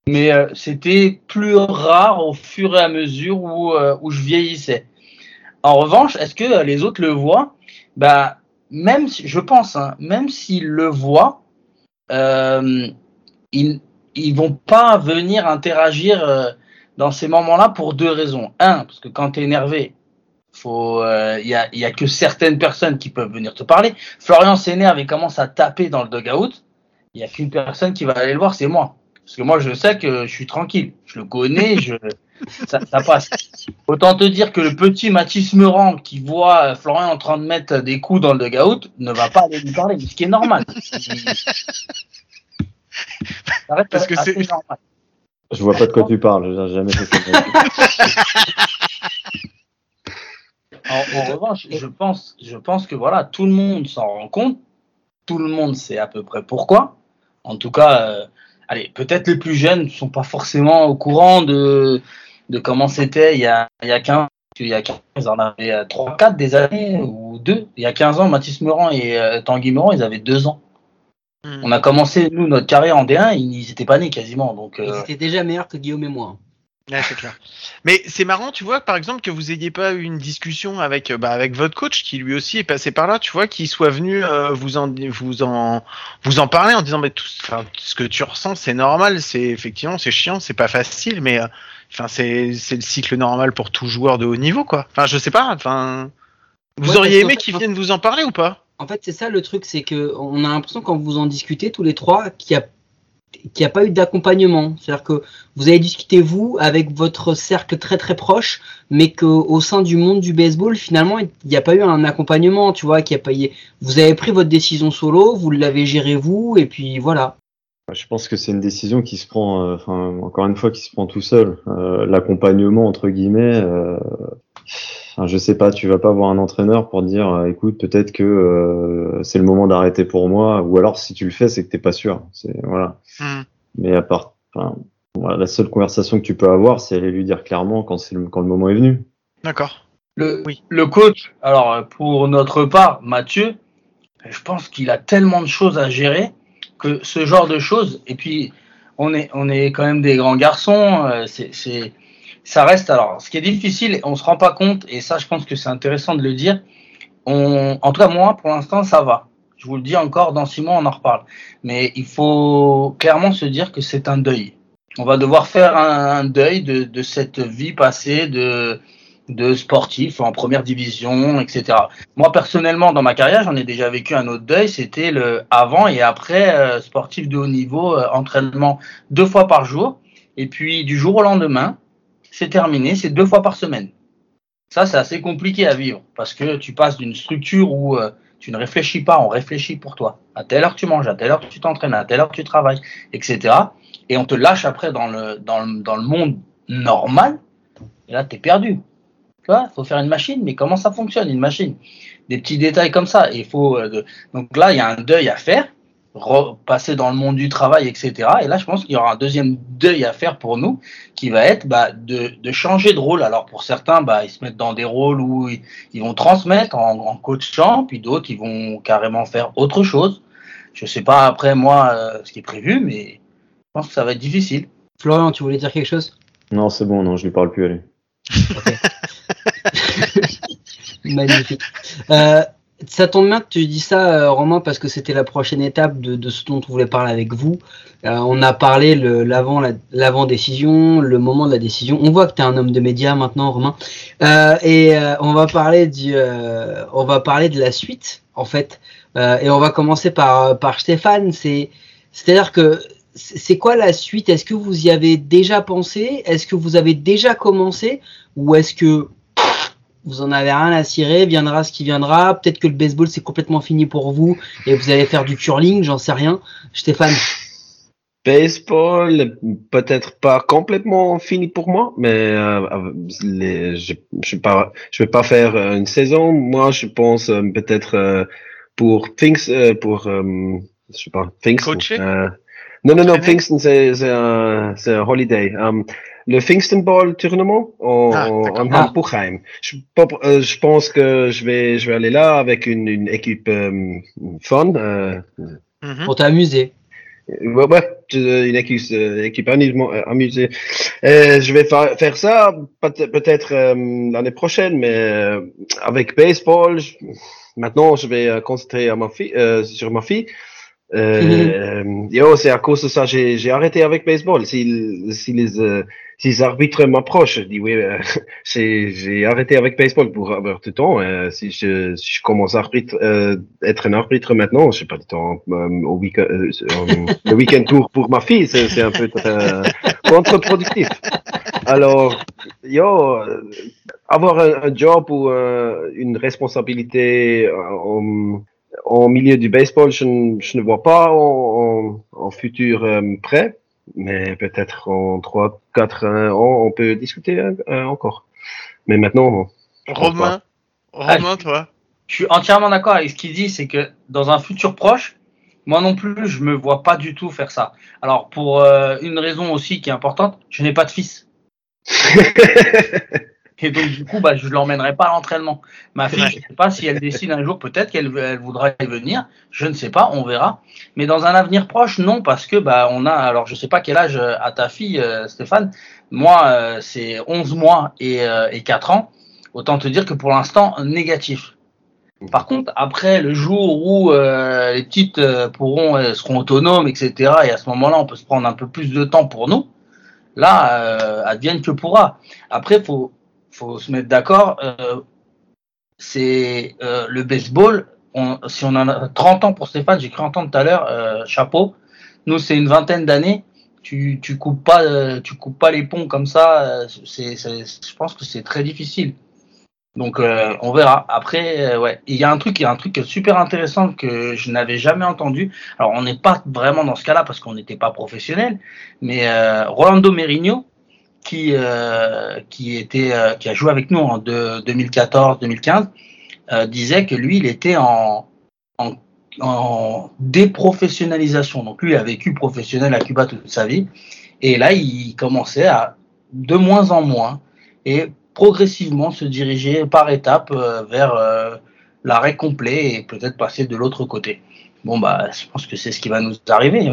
Mais euh, c'était plus rare au fur et à mesure où, où je vieillissais. En revanche, est-ce que les autres le voient? Bah, même, si, je pense, hein, même s'ils le voient, euh, ils, ils vont pas venir interagir euh, dans ces moments-là pour deux raisons. Un, parce que quand tu es énervé, faut, euh, il y, a, il y a que certaines personnes qui peuvent venir te parler. Florian s'énerve et commence à taper dans le dugout. Il y a qu'une personne qui va aller le voir, c'est moi. Parce que moi, je sais que je suis tranquille. Je le connais, je, ça, ça passe. Autant te dire que le petit Mathis Meurant qui voit Florian en train de mettre des coups dans le dugout ne va pas aller lui parler, ce qui est normal. Ça reste Parce que c'est- normal. Je vois pas de quoi tu parles, j'ai jamais fait ça. En, en revanche, je pense, je pense que voilà, tout le monde s'en rend compte, tout le monde sait à peu près pourquoi. En tout cas, euh, allez, peut-être les plus jeunes ne sont pas forcément au courant de, de comment c'était il y a, il y a 15 il y a 15, ils en avaient 3, 4 des années, ou 2. Il y a 15 ans, Mathis Meurant et euh, Tanguy Meurant, ils avaient 2 ans. Hmm. On a commencé, nous, notre carrière en D1, ils étaient pas nés quasiment. Donc, Ils euh, étaient déjà meilleurs que Guillaume et moi. Ouais, c'est clair. Mais c'est marrant, tu vois, par exemple, que vous ayez pas eu une discussion avec, euh, bah, avec votre coach, qui lui aussi est passé par là, tu vois, qui soit venu euh, vous en, vous en, vous en parler en disant, mais tout, enfin, ce que tu ressens, c'est normal, c'est effectivement, c'est chiant, c'est pas facile, mais, euh, enfin, c'est, c'est le cycle normal pour tout joueur de haut niveau, quoi. Enfin, je sais pas, enfin, vous Ouais, auriez aimé qu'ils viennent vous en parler ou pas? En fait, c'est ça le truc, c'est que on a l'impression quand vous en discutez tous les trois qu'il n'y a pas eu d'accompagnement. C'est-à-dire que vous avez discuté vous avec votre cercle très très proche, mais qu'au sein du monde du baseball, finalement, il n'y a pas eu un accompagnement, tu vois, qu'il y a eu- Vous avez pris votre décision solo, vous l'avez géré vous, et puis voilà. Je pense que c'est une décision qui se prend, euh, encore une fois, qui se prend tout seul. Euh, L'accompagnement, entre guillemets, euh, enfin, je sais pas, tu vas pas voir un entraîneur pour dire, euh, écoute, peut-être que euh, c'est le moment d'arrêter pour moi, ou alors si tu le fais, c'est que t'es pas sûr. C'est voilà. Hmm. Mais à part, enfin, voilà, la seule conversation que tu peux avoir, c'est aller lui dire clairement quand c'est le, quand le moment est venu. D'accord. Le, Oui. le coach, alors pour notre part, Mathieu, je pense qu'il a tellement de choses à gérer que ce genre de choses, et puis on est, on est quand même des grands garçons, euh, c'est, c'est, ça reste, alors ce qui est difficile, on se rend pas compte, et ça je pense que c'est intéressant de le dire, on, en tout cas moi pour l'instant ça va. Je vous le dis encore, dans six mois on en reparle. Mais il faut clairement se dire que c'est un deuil. On va devoir faire un, deuil de, de cette vie passée, de, de sportif en première division, etc. Moi personnellement, dans ma carrière, j'en ai déjà vécu un autre deuil. C'était le avant et après euh, sportif de haut niveau, euh, entraînement deux fois par jour, et puis du jour au lendemain, c'est terminé, c'est deux fois par semaine. Ça, c'est assez compliqué à vivre parce que tu passes d'une structure où euh, tu ne réfléchis pas, on réfléchit pour toi. À telle heure tu manges, à telle heure tu t'entraînes, à telle heure tu travailles, etc. Et on te lâche après dans le, monde normal. Et là, tu es perdu. Tu vois, faut faire une machine, mais comment ça fonctionne une machine? Des petits détails comme ça. Et il faut euh, donc là, il y a un deuil à faire, repasser dans le monde du travail, etc. Et là, je pense qu'il y aura un deuxième deuil à faire pour nous, qui va être bah, de, de changer de rôle. Alors pour certains, bah, ils se mettent dans des rôles où ils, ils vont transmettre en, en coachant, puis d'autres, ils vont carrément faire autre chose. Je sais pas après moi euh, ce qui est prévu, mais je pense que ça va être difficile. Florian, tu voulais dire quelque chose? Non, c'est bon, non, je lui parle plus, allez. Magnifique. Euh, ça tombe bien que tu dis ça, euh, Romain, parce que c'était la prochaine étape de, de ce dont on voulait parler avec vous. Euh, on a parlé le- l'avant la- l'avant décision, le moment de la décision. On voit que tu es un homme de médias maintenant, Romain. Euh, et euh, on va parler du, euh, on va parler de la suite, en fait. Euh, et on va commencer par par Stéphane. C'est c'est-à-dire que c'est quoi la suite? Est-ce que vous y avez déjà pensé? Est-ce que vous avez déjà commencé? Ou est-ce que vous en avez rien à cirer, viendra ce qui viendra. Peut-être que le baseball c'est complètement fini pour vous et vous allez faire du curling, j'en sais rien. Stéphane, Baseball, peut-être pas complètement fini pour moi, mais euh, les, je je vais pas je vais pas faire euh, une saison. Moi, je pense euh, peut-être euh, pour Things, euh, pour euh, je sais pas Things. Coacher? euh, Non, non, non, Pfingsten, c'est c'est un, c'est un holiday. Um, le Pfingsten Ball tournament en, Ah, en, Hamburgheim. Je, pop- euh, je pense que je vais, je vais aller là avec une, une équipe euh, fun. Euh, Mhm. Pour t'amuser. ouais, ouais, une équipe, équipe amusement- amusée. Je vais fa- faire ça peut- peut-être euh, l'année prochaine, mais euh, avec baseball, je- maintenant je vais euh, concentrer à ma fille, euh, sur ma fille. Euh, yo, c'est à cause de ça j'ai j'ai arrêté avec baseball. Si, si les euh, si les arbitres m'approchent, je dis oui, euh, j'ai arrêté avec baseball pour avoir du temps. Euh, si je si je commence à arbitre, euh, être un arbitre maintenant, j'ai pas du temps euh, au week euh, le week-end pour pour ma fille, c'est un peu euh, contre-productif. Alors, yo, avoir un, un job ou euh, une responsabilité euh, en, en milieu du baseball, je, ne- je ne vois pas en, en, en futur euh, prêt, mais peut-être en 3, 4 ans, on peut discuter euh, encore. Mais maintenant, Romain, Romain, toi. Je suis entièrement d'accord avec ce qu'il dit, c'est que dans un futur proche, moi non plus, je me vois pas du tout faire ça. Alors pour euh, une raison aussi qui est importante, je n'ai pas de fils. Et donc du coup, bah, je l'emmènerai pas à l'entraînement. Ma fille, je sais pas si elle décide un jour, peut-être qu'elle elle voudra y venir. Je ne sais pas, on verra. Mais dans un avenir proche, non, parce que bah on a, alors je sais pas quel âge euh, a ta fille, euh, Stéphane. Moi, euh, c'est 11 mois et, euh, et 4 ans. Autant te dire que pour l'instant, négatif. Par contre, après le jour où euh, les petites euh, pourront euh, seront autonomes, etc. Et à ce moment-là, on peut se prendre un peu plus de temps pour nous. Là, advienne que pourra. Après, faut faut se mettre d'accord. Euh, c'est euh, le baseball. Si on en a 30 ans pour Stéphane, j'ai cru entendre tout à l'heure, euh, chapeau. Nous, c'est une vingtaine d'années. Tu tu coupes pas tu coupes pas les ponts comme ça. C'est je pense que c'est très difficile. Donc on verra. Après, ouais, il y a un truc, il y a un truc super intéressant que je n'avais jamais entendu. Alors on n'est pas vraiment dans ce cas-là parce qu'on n'était pas professionnel, mais Rolando Merino, qui euh, qui était euh, qui a joué avec nous en 2014-2015, euh, disait que lui, il était en en, en déprofessionnalisation. Donc lui, il a vécu professionnel à Cuba toute sa vie, et là, il commençait à de moins en moins et progressivement se diriger par étapes euh, vers euh, l'arrêt complet et peut-être passer de l'autre côté. Bon bah, je pense que c'est ce qui va nous arriver.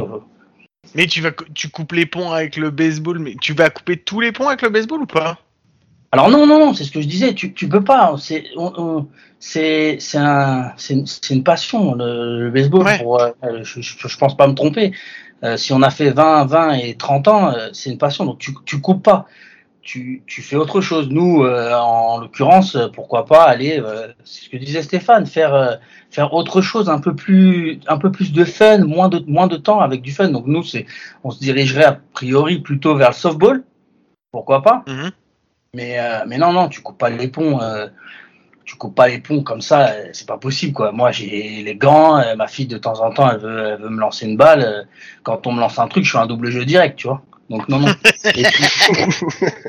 Mais tu vas, tu coupes les ponts avec le baseball, mais tu vas couper tous les ponts avec le baseball ou pas? Alors non, non, non, c'est ce que je disais. Tu, tu peux pas. C'est, c'est, un, une, passion le, le baseball. Ouais. Pour, euh, je, je, je pense pas me tromper. Euh, si on a fait 20, 20 et 30 ans, euh, c'est une passion. Donc tu, tu coupes pas. Tu, tu fais autre chose. Nous, euh, en l'occurrence, pourquoi pas aller, euh, c'est ce que disait Stéphane, faire euh, faire autre chose, un peu plus un peu plus de fun, moins de moins de temps avec du fun. Donc nous, c'est, on se dirigerait a priori plutôt vers le softball. Pourquoi pas? Mhm. mais, mais non, non, tu coupes pas les ponts. tu coupes pas les ponts comme ça, c'est pas possible quoi. Moi j'ai les gants, ma fille de temps en temps elle veut, elle veut me lancer une balle. quand on me lance un truc, je fais un double jeu direct, tu vois. Donc non, non. Et tu,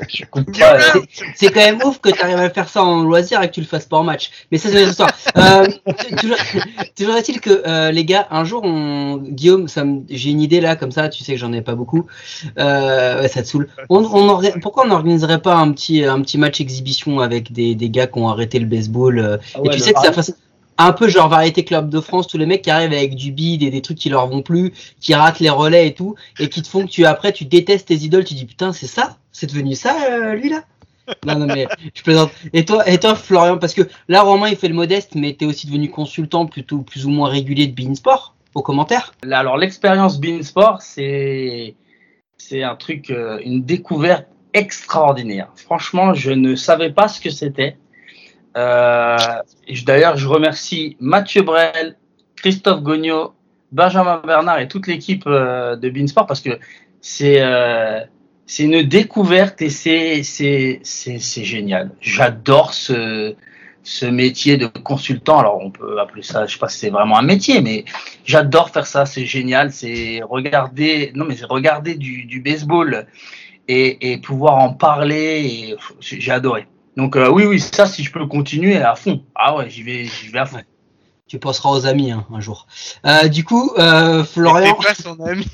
tu coupes pas, euh, C'est- quand même ouf que tu arrives à faire ça en loisir et que tu le fasses pas en match. Mais ça, c'est une autre histoire. Euh, toujours toujours est-il que, euh, les gars, un jour, on... Guillaume, ça me- j'ai une idée là, comme ça, tu sais que j'en ai pas beaucoup. Euh, ouais, ça te saoule. On, on Pourquoi on n'organiserait pas un petit, un petit match exhibition avec des, des gars qui ont arrêté le baseball euh, ah Et tu sais que ça fasse un peu genre variété club de France, tous les mecs qui arrivent avec du bide et des trucs qui leur vont plus, qui ratent les relais et tout, et qui te font que tu après tu détestes tes idoles, tu dis putain c'est ça, c'est devenu ça euh, lui là? Non non mais je plaisante. Et toi et toi Florian parce que là Romain il fait le modeste, mais t'es aussi devenu consultant plutôt plus ou moins régulier de Beansport aux commentaires. Là, alors l'expérience Beansport, c'est c'est un truc, euh, une découverte extraordinaire. Franchement, je ne savais pas ce que c'était. Euh, D'ailleurs, je remercie Mathieu Brel, Christophe Gogno, Benjamin Bernard et toute l'équipe euh, de Beansport parce que c'est euh, une découverte et c'est génial. J'adore ce ce métier de consultant. Alors on peut appeler ça, je sais pas si c'est vraiment un métier, mais j'adore faire ça. C'est génial. C'est regarder, non mais c'est regarder du, du baseball et, et pouvoir en parler. J'ai adoré. Donc euh, oui, oui, ça si je peux continuer à fond. Ah ouais, j'y vais, j'y vais à fond. Tu penseras aux amis hein, un jour. Euh, du coup, euh, Florian. C'est pas son ami.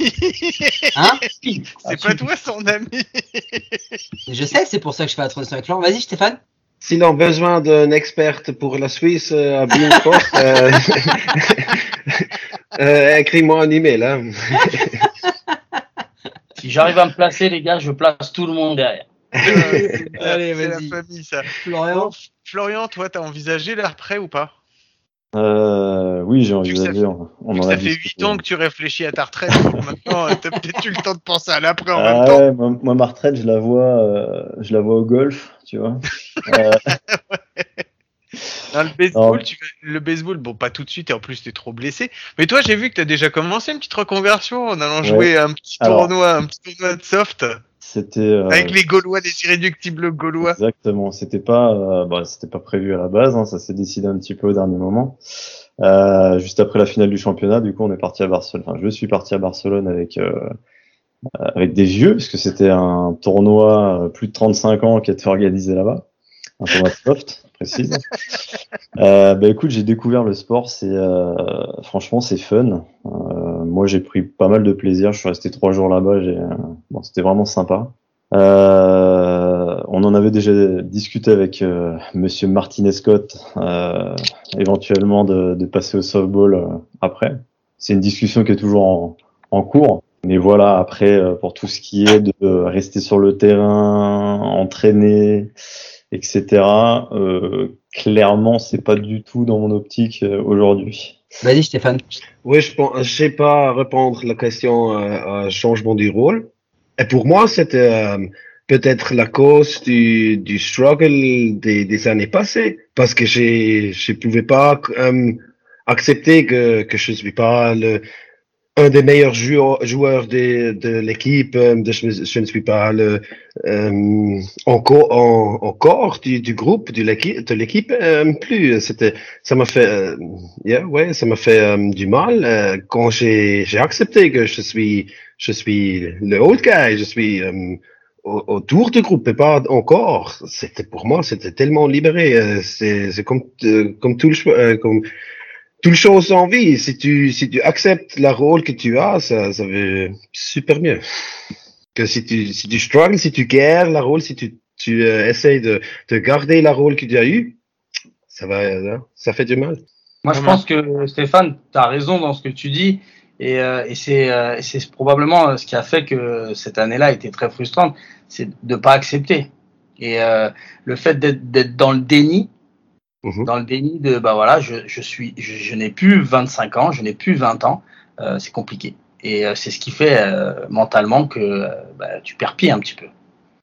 Hein C'est pas toi son ami. Je sais, c'est pour ça que je fais la transition avec Florian. Vas-y, Stéphane. S'ils ont besoin d'un expert pour la Suisse euh, à Beansport, euh, euh, écris-moi un email. Hein. Si j'arrive à me placer, les gars, je place tout le monde derrière. Allez, C'est la famille ça. Florian. Bon, Florian, toi, t'as envisagé l'air prêt ou pas Euh, oui, j'ai envisagé. On, on Ça fait discuté. 8 ans que tu réfléchis à ta retraite. maintenant, euh, t'as peut-être eu le temps de penser à l'après en Ah même temps. ouais, moi, moi, ma retraite, je la vois, euh, je la vois au golf, tu vois. Euh, Dans le baseball, Non. tu fais- le baseball, bon, pas tout de suite, et en plus, t'es trop blessé. Mais toi, j'ai vu que t'as déjà commencé une petite reconversion en allant Ouais. jouer un petit Alors. tournoi, un petit tournoi de soft c'était euh, avec les Gaulois, les irréductibles Gaulois. exactement. C'était pas, euh, bah, c'était pas prévu à la base. hein, ça s'est décidé un petit peu au dernier moment. Euh, juste après la finale du championnat, du coup, on est parti à Barcelone. Enfin, je suis parti à Barcelone avec euh, avec des vieux, parce que c'était un tournoi euh, plus de 35 ans qui était organisé là-bas, un tournoi soft, précise. Euh, bah écoute, j'ai découvert le sport, c'est euh, franchement c'est fun. Euh, moi j'ai pris pas mal de plaisir, je suis resté trois jours là-bas, euh, bon c'était vraiment sympa. Euh, on en avait déjà discuté avec Monsieur Martinez Scott, éventuellement de, de passer au softball après. C'est une discussion qui est toujours en, en cours. Mais voilà, après, pour tout ce qui est de rester sur le terrain, entraîner, etc., euh, clairement, c'est pas du tout dans mon optique euh, aujourd'hui. Vas-y, Stéphane. Oui, je pense, je sais pas répondre à la question euh, à changement du rôle. Et pour moi, c'était euh, peut-être la cause du, du struggle des, des années passées, parce que j'ai, je pouvais pas euh, accepter que que je suis pas le un des meilleurs joueurs, joueurs de, de l'équipe, euh, je, ne suis pas le euh, encore en, encore du, du groupe de l'équipe euh, plus. C'était ça m'a fait euh, Yeah, ouais, ça m'a fait euh, du mal euh, quand j'ai accepté que je suis je suis le old guy, je suis au- autour du groupe et pas encore. C'était pour moi, c'était tellement libéré. c'est comme comme tout le cho- toute chose en vie. Si tu si tu acceptes le rôle que tu as, ça ça veut super mieux. Que si tu si tu struggles, si tu guerres le rôle, si tu tu euh, essayes de de garder le rôle que tu as eu, ça va euh, ça fait du mal. Moi, je pense que Stéphane, tu as raison dans ce que tu dis. Et, euh, et c'est euh, probablement euh, ce qui a fait que cette année-là était très frustrante, c'est de pas accepter. Et le fait d'être dans le déni, Mhm. dans le déni de bah voilà, je, je suis, je, je n'ai plus 25 ans, je n'ai plus 20 ans, euh, c'est compliqué. Et euh, c'est ce qui fait euh, mentalement que euh, bah, tu perds pied un petit peu.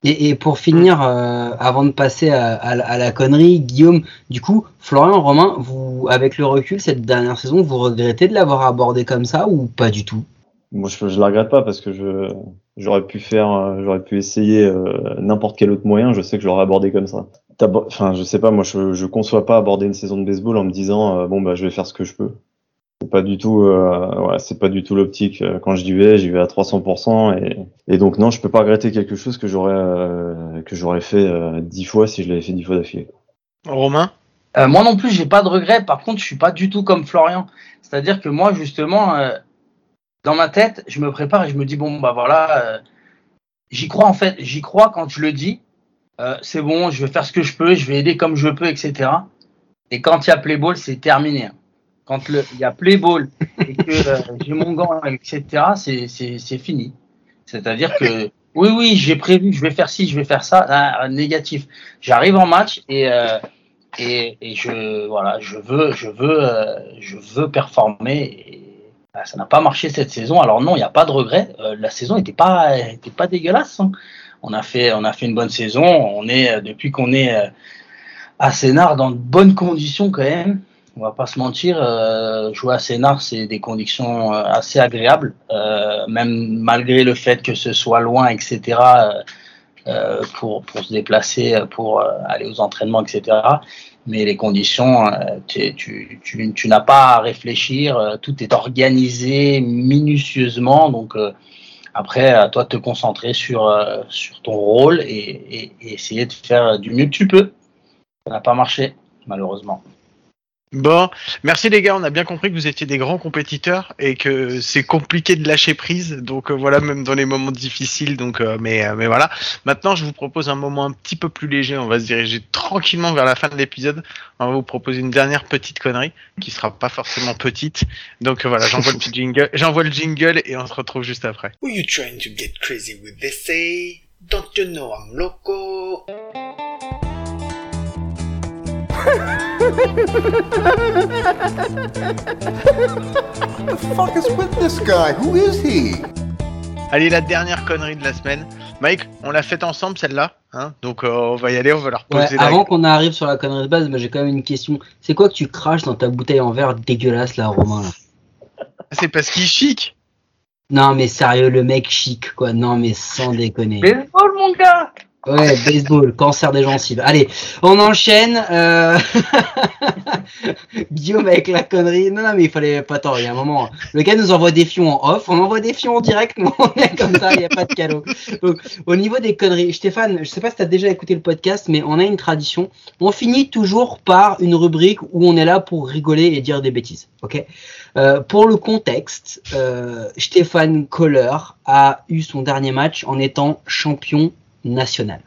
Et, et pour finir, euh, avant de passer à, à la- à la connerie, Guillaume, du coup, Florian, Romain, vous, avec le recul, cette dernière saison, vous regrettez de l'avoir abordé comme ça ou pas du tout? Moi, je, je la regrette pas parce que je j'aurais pu faire, euh, j'aurais pu essayer euh, n'importe quel autre moyen. Je sais que je l'aurais abordé comme ça. Enfin, je sais pas. Moi, je je conçois pas aborder une saison de baseball en me disant euh, bon bah je vais faire ce que je peux. C'est pas du tout, euh, ouais, c'est pas du tout l'optique. Euh, Quand j'y vais, j'y vais à 300% et et donc non, je peux pas regretter quelque chose que j'aurais euh, que j'aurais fait euh, dix fois si je l'avais fait dix fois d'affilée. Romain? Euh, moi non plus, j'ai pas de regrets. Par contre, je suis pas du tout comme Florian. C'est-à-dire que moi, justement, euh, dans ma tête, je me prépare et je me dis bon bah voilà, euh, j'y crois en fait. J'y crois quand je le dis. Euh, c'est bon, je vais faire ce que je peux, je vais aider comme je peux, etc. Et quand il y a play ball, c'est terminé. Quand le- il y a play ball et que euh, j'ai mon gant, etc. C'est fini. C'est-à-dire que oui oui, j'ai prévu, je vais faire ci, je vais faire ça. Ah, négatif. J'arrive en match et euh, et, et je voilà, je veux, je veux, je veux performer. Bah, ça n'a pas marché cette saison. Alors non, il n'y a pas de regret. La saison n'était pas, était pas dégueulasse. hein. On a fait, on a fait une bonne saison. On est euh, depuis qu'on est euh, à Sénart dans de bonnes conditions quand même. On va pas se mentir. euh, jouer à Sénart, c'est des conditions assez agréables, même malgré le fait que ce soit loin, etc. pour, pour se déplacer, pour aller aux entraînements, etc. Mais les conditions, tu, tu, tu, tu n'as pas à réfléchir, tout est organisé minutieusement, donc après, à toi de te concentrer sur, euh, sur ton rôle et, essayer de faire du mieux que tu peux. Ça n'a pas marché, malheureusement. Bon, merci les gars, on a bien compris que vous étiez des grands compétiteurs et que c'est compliqué de lâcher prise, donc euh, voilà, même dans les moments difficiles, donc euh, mais, euh, mais voilà. Maintenant, je vous propose un moment un petit peu plus léger, on va se diriger tranquillement vers la fin de l'épisode. On va vous proposer une dernière petite connerie, qui sera pas forcément petite. Donc voilà, j'envoie le petit jingle, j'envoie le jingle et on se retrouve juste après. Who you trying to get crazy with? This? Don't you know I'm loco? The fuck is with this guy? Who is he? Allez, la dernière connerie de la semaine. Mike, on l'a faite ensemble celle-là, hein donc euh, on va y aller, on va la Ouais, reposer. là. avant qu'on arrive sur la connerie de base, j'ai quand même une question. C'est quoi que tu craches dans ta bouteille en verre dégueulasse là, Romain là? C'est parce qu'il est chic. Non mais sérieux, le mec chic quoi. Non mais sans déconner. Baseball, mon gars Ouais, baseball, cancer des gencives. Allez, on enchaîne. Euh... Guillaume avec la connerie. Non, non, mais il fallait pas tant. Il y a un moment. Le gars nous envoie des fions en off. On envoie des fions en direct. On est comme ça. Il n'y a pas de cadeau. Donc, au niveau des conneries, Stéphane, je sais pas si tu as déjà écouté le podcast, mais on a une tradition. On finit toujours par une rubrique où on est là pour rigoler et dire des bêtises. Ok? Euh, pour le contexte, euh, Stéphane Kohler a eu son dernier match en étant champion national.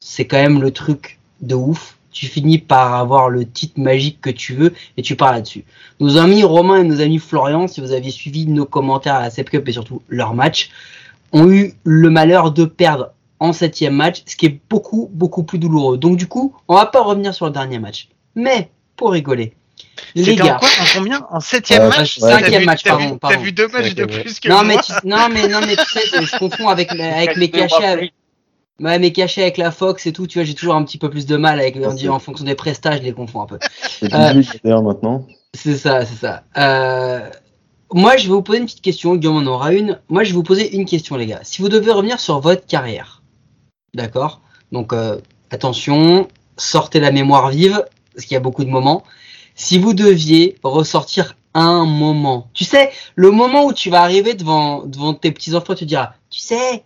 C'est quand même le truc de ouf. Tu finis par avoir le titre magique que tu veux et tu parles là-dessus. Nos amis Romain et nos amis Florian, si vous aviez suivi nos commentaires à la Sep Cup et surtout leur match, ont eu le malheur de perdre en septième match, ce qui est beaucoup, beaucoup plus douloureux. Donc du coup, on va pas revenir sur le dernier match. Mais, pour rigoler, les en gars, quoi En combien En septième Euh, match cinquième vu- match, pardon. T'as vu deux matchs de plus que non moi mais, tu, non mais non mais tu sais, je confonds avec avec mes cachets, avec, ouais, mes cachets avec la Fox et tout. Tu vois, j'ai toujours un petit peu plus de mal avec on dit en fonction des prestats, je les confonds un peu. C'est Euh, 18 d'ailleurs maintenant. C'est ça, c'est ça. Euh, moi, je vais vous poser une petite question. Guillaume en aura une. Moi, je vais vous poser une question, les gars. Si vous devez revenir sur votre carrière, d'accord? Donc, euh, attention, sortez la mémoire vive, parce qu'il y a beaucoup de moments. Si vous deviez ressortir un moment, tu sais, le moment où tu vas arriver devant, devant tes petits-enfants, tu diras, tu sais,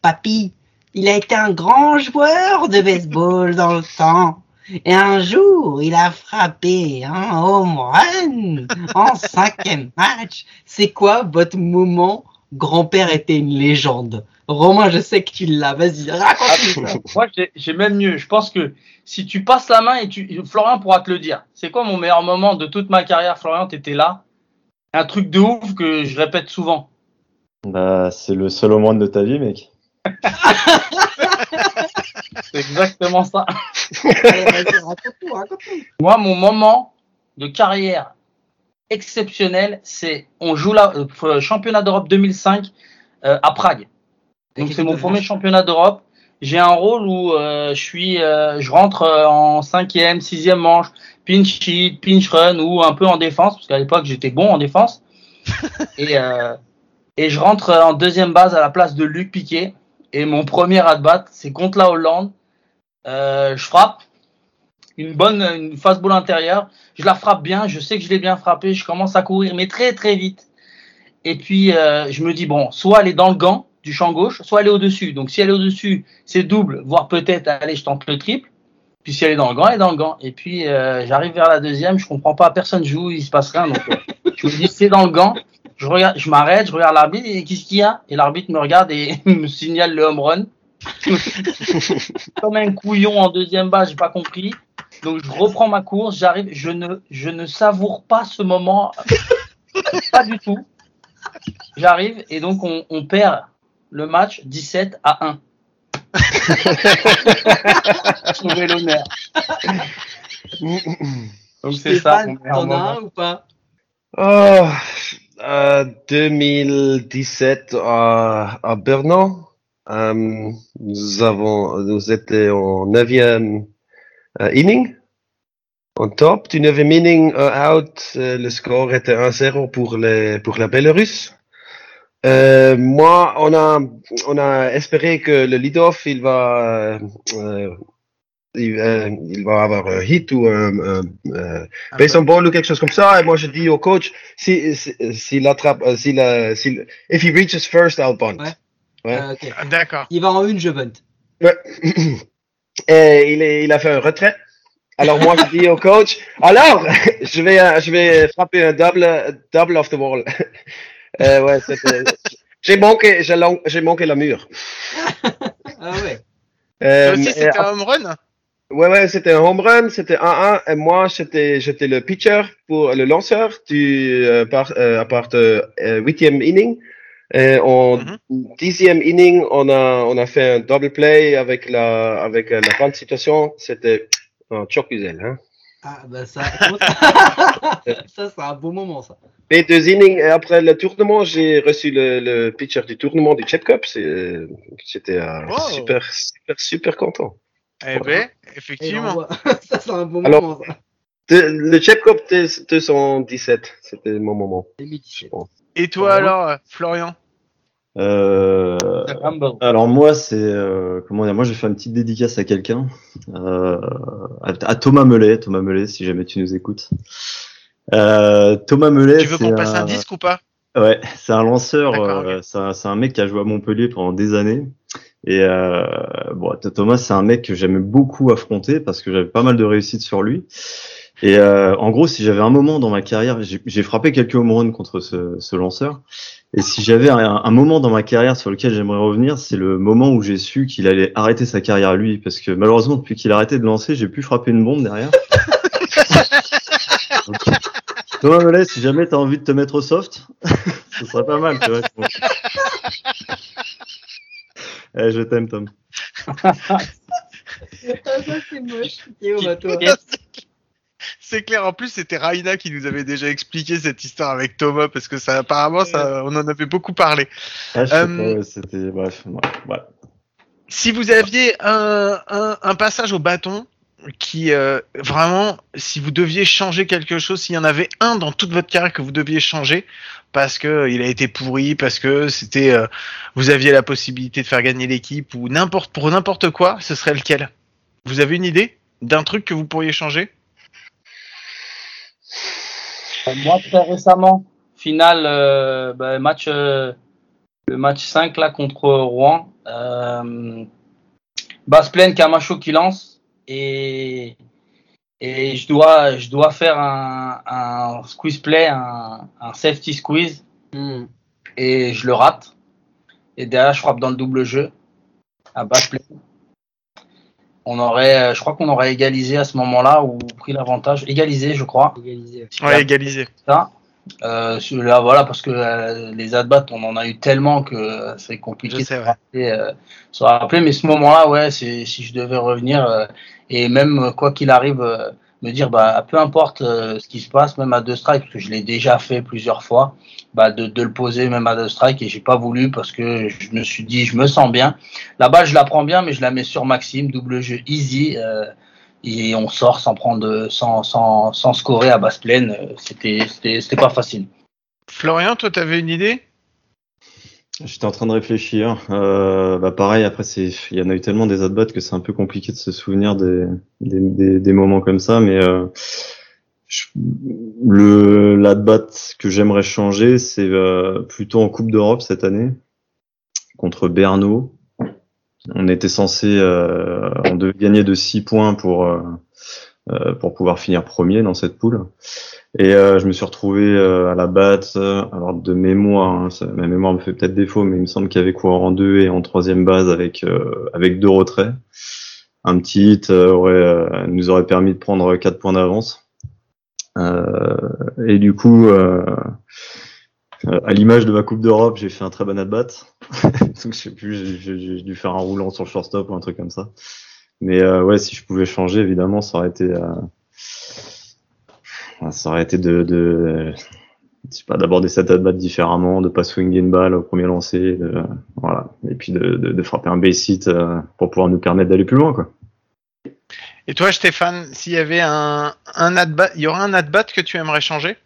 papy, il a été un grand joueur de baseball dans le temps. Et un jour, il a frappé un home run en cinquième match. C'est quoi votre moment? Grand-père était une légende. Romain, je sais que tu l'as. Vas-y, raconte-nous ça. Moi, j'ai- même mieux. Je pense que si tu passes la main et tu, Florian pourra te le dire. C'est quoi mon meilleur moment de toute ma carrière, Florian? T'étais là. Un truc de ouf que je répète souvent. Bah, c'est le seul au monde de ta vie, mec. C'est exactement ça. Raconte-nous, raconte-nous. Moi, mon moment de carrière exceptionnel, c'est on joue la euh, championnat d'Europe 2005 euh, à Prague. Donc c'est mon premier championnat d'Europe. J'ai un rôle où euh, je suis, euh, je rentre en cinquième, sixième manche, pinch hit, pinch run ou un peu en défense parce qu'à l'époque j'étais bon en défense. et et je rentre en deuxième base à la place de Luc Piquet. Et mon premier at bat, c'est contre la Hollande. Euh, je frappe une bonne une fastball intérieure. Je la frappe bien. Je sais que je l'ai bien frappé. Je commence à courir, mais très très vite. Et puis euh, je me dis bon, soit elle est dans le gant du champ gauche, soit elle est au-dessus. Donc si elle est au-dessus, c'est double, voire peut-être allez, je tente le triple. Puis si elle est dans le gant, elle est dans le gant. Et puis euh, j'arrive vers la deuxième, je comprends pas, personne joue, il se passe rien. Donc je me dis c'est dans le gant. Je regarde, je m'arrête, je regarde l'arbitre et qu'est-ce qu'il y a? Et l'arbitre me regarde et me signale le home run. Comme un couillon en deuxième base, j'ai pas compris. Donc je reprends ma course, j'arrive, je ne, je ne savoure pas ce moment, pas du tout. J'arrive et donc on, on perd le match 17 à 1. Trouver l'honneur. Donc c'est ça. T'en as un ou pas? Oh, euh, 2017 à, à Bernon, euh, nous avons, nous étions en neuvième euh, inning. En top du neuvième inning, un out, euh, le score était 1-0 pour les, pour la Bélarus. Euh, moi, on a, on a espéré que le lead-off, il va, euh, il, euh, il va avoir un hit ou un, un, un base on ball ou quelque chose comme ça. Et moi, je dis au coach, si, si- s'il attrape, euh, s'il, euh, s'il, if he reaches first, I'll bunt. Ouais. Ouais. Euh, ok. Ah, D'accord. Il va en une, je bunt. Ouais. Et il, est, il a fait un retrait. alors moi je dis au coach, alors je vais je vais frapper un double double off the wall. Euh, ouais, c'était- j'ai manqué j'ai manqué la mur. Ah ouais. Euh, aussi, c'était un home run? Ouais, ouais, c'était un home run, c'était 1-1, et moi, j'étais, j'étais le pitcher pour le lanceur du, euh, par, euh, à part de euh, huitième inning. Et en Mhm. dixième inning, on a, on a fait un double play avec la, avec euh, la bonne situation. C'était un choc-usel, hein. Ah bah ça, ça, ça c'est un beau moment ça. Les deux innings, et après le tournement, j'ai reçu le, le pitcher du tournement du Chip Cup. C'est, euh, J'étais euh, Wow. super, super, super content. Eh ben, Et effectivement. ça c'est un Alors- moment ça. De- le Chip Cup 217, c'était mon moment. 2017. Et toi alors, Florian? Euh, alors moi, c'est euh, comment dire Moi, je vais faire une petite dédicace à quelqu'un, euh, à, à Thomas Mellet. Thomas Mellet, si jamais tu nous écoutes. Euh, Thomas Mellet, Tu veux qu'on passe un disque ou pas? Ouais, c'est un lanceur, euh, c'est un, c'est un mec qui a joué à Montpellier pendant des années. Et euh, bon, Thomas, c'est un mec que j'aimais beaucoup affronter parce que j'avais pas mal de réussite sur lui. Et euh, en gros, si j'avais un moment dans ma carrière, j'ai frappé quelques home runs contre ce, ce lanceur. Et si j'avais un, un moment dans ma carrière sur lequel j'aimerais revenir, c'est le moment où j'ai su qu'il allait arrêter sa carrière lui, parce que malheureusement, depuis qu'il a arrêté de lancer, j'ai pu frapper une bombe derrière. Donc, Thomas Mellet, si jamais t'as envie de te mettre au soft, ce serait pas mal, tu vois. Eh, je t'aime, Tom. Ah, ça c'est moche. Clair, en plus c'était Raina qui nous avait déjà expliqué cette histoire avec Thomas parce que ça apparemment ça, on en avait beaucoup parlé. Ah, je sais Euh, c'était, bref, ouais, ouais. Si vous aviez un, un, un passage au bâton qui euh, vraiment, si vous deviez changer quelque chose, s'il y en avait un dans toute votre carrière que vous deviez changer parce que euh, il a été pourri, parce que c'était, euh, vous aviez la possibilité de faire gagner l'équipe ou n'importe pour n'importe quoi, ce serait lequel? Vous avez une idée d'un truc que vous pourriez changer? Moi, très récemment, finale, bah, match, euh, le match 5 là contre Rouen. Basse pleine, Camacho qui lance et, et je dois, je dois faire un, un squeeze play, un, un safety squeeze Hmm. et je le rate. Et derrière, je frappe dans le double jeu à basse pleine. On aurait, euh, je crois qu'on aurait égalisé à ce moment-là ou pris l'avantage. Égalisé, je crois. Égalisé. Ouais, égalisé. ça. Euh, celui-là, voilà, parce que euh, les at-bats, on en a eu tellement que euh, c'est compliqué sais, de ouais. se rappeler, euh, se rappeler. Mais ce moment-là, ouais, c'est si je devais revenir et même quoi qu'il arrive, me dire, bah, peu importe ce qui se passe, même à deux strikes, parce que je l'ai déjà fait plusieurs fois, bah, de, de le poser même à deux strikes et j'ai pas voulu parce que je me suis dit, je me sens bien. La balle, je la prends bien, mais je la mets sur Maxime, double jeu easy. Et on sort sans prendre, sans, sans, sans scorer à basse pleine. Euh, C'était, c'était, c'était pas facile. Florian, toi t'avais une idée? J'étais en train de réfléchir. Euh, bah pareil, après il y en a eu tellement des at-bats que c'est un peu compliqué de se souvenir des, des, des, des moments comme ça, mais euh, je- le l'at-bat que j'aimerais changer, c'est euh, plutôt en Coupe d'Europe cette année contre Berno. On était censé, euh, on gagner de 6 points pour euh, euh, pour pouvoir finir premier dans cette poule. Et je me suis retrouvé à la batte, alors de mémoire, hein, ma mémoire me fait peut-être défaut, mais il me semble qu'il y avait coureur en deux et en troisième base avec euh, avec deux retraits. Un petit hit nous aurait permis de prendre quatre points d'avance. Et du coup, à l'image de ma Coupe d'Europe, j'ai fait un très bon at-bat. Donc je sais plus, j'ai- dû faire un roulant sur le shortstop ou un truc comme ça. Mais euh, ouais, si je pouvais changer, évidemment, ça aurait été euh, ça aurait été de, de je sais pas, d'aborder cette at-bat différemment, de pas swinguer une balle au premier lancer, voilà, et puis de, frapper un base hit euh, pour pouvoir nous permettre d'aller plus loin, quoi. Et toi, Stéphane, s'il y avait un, un at-bat, il y aura un at-bat que tu aimerais changer?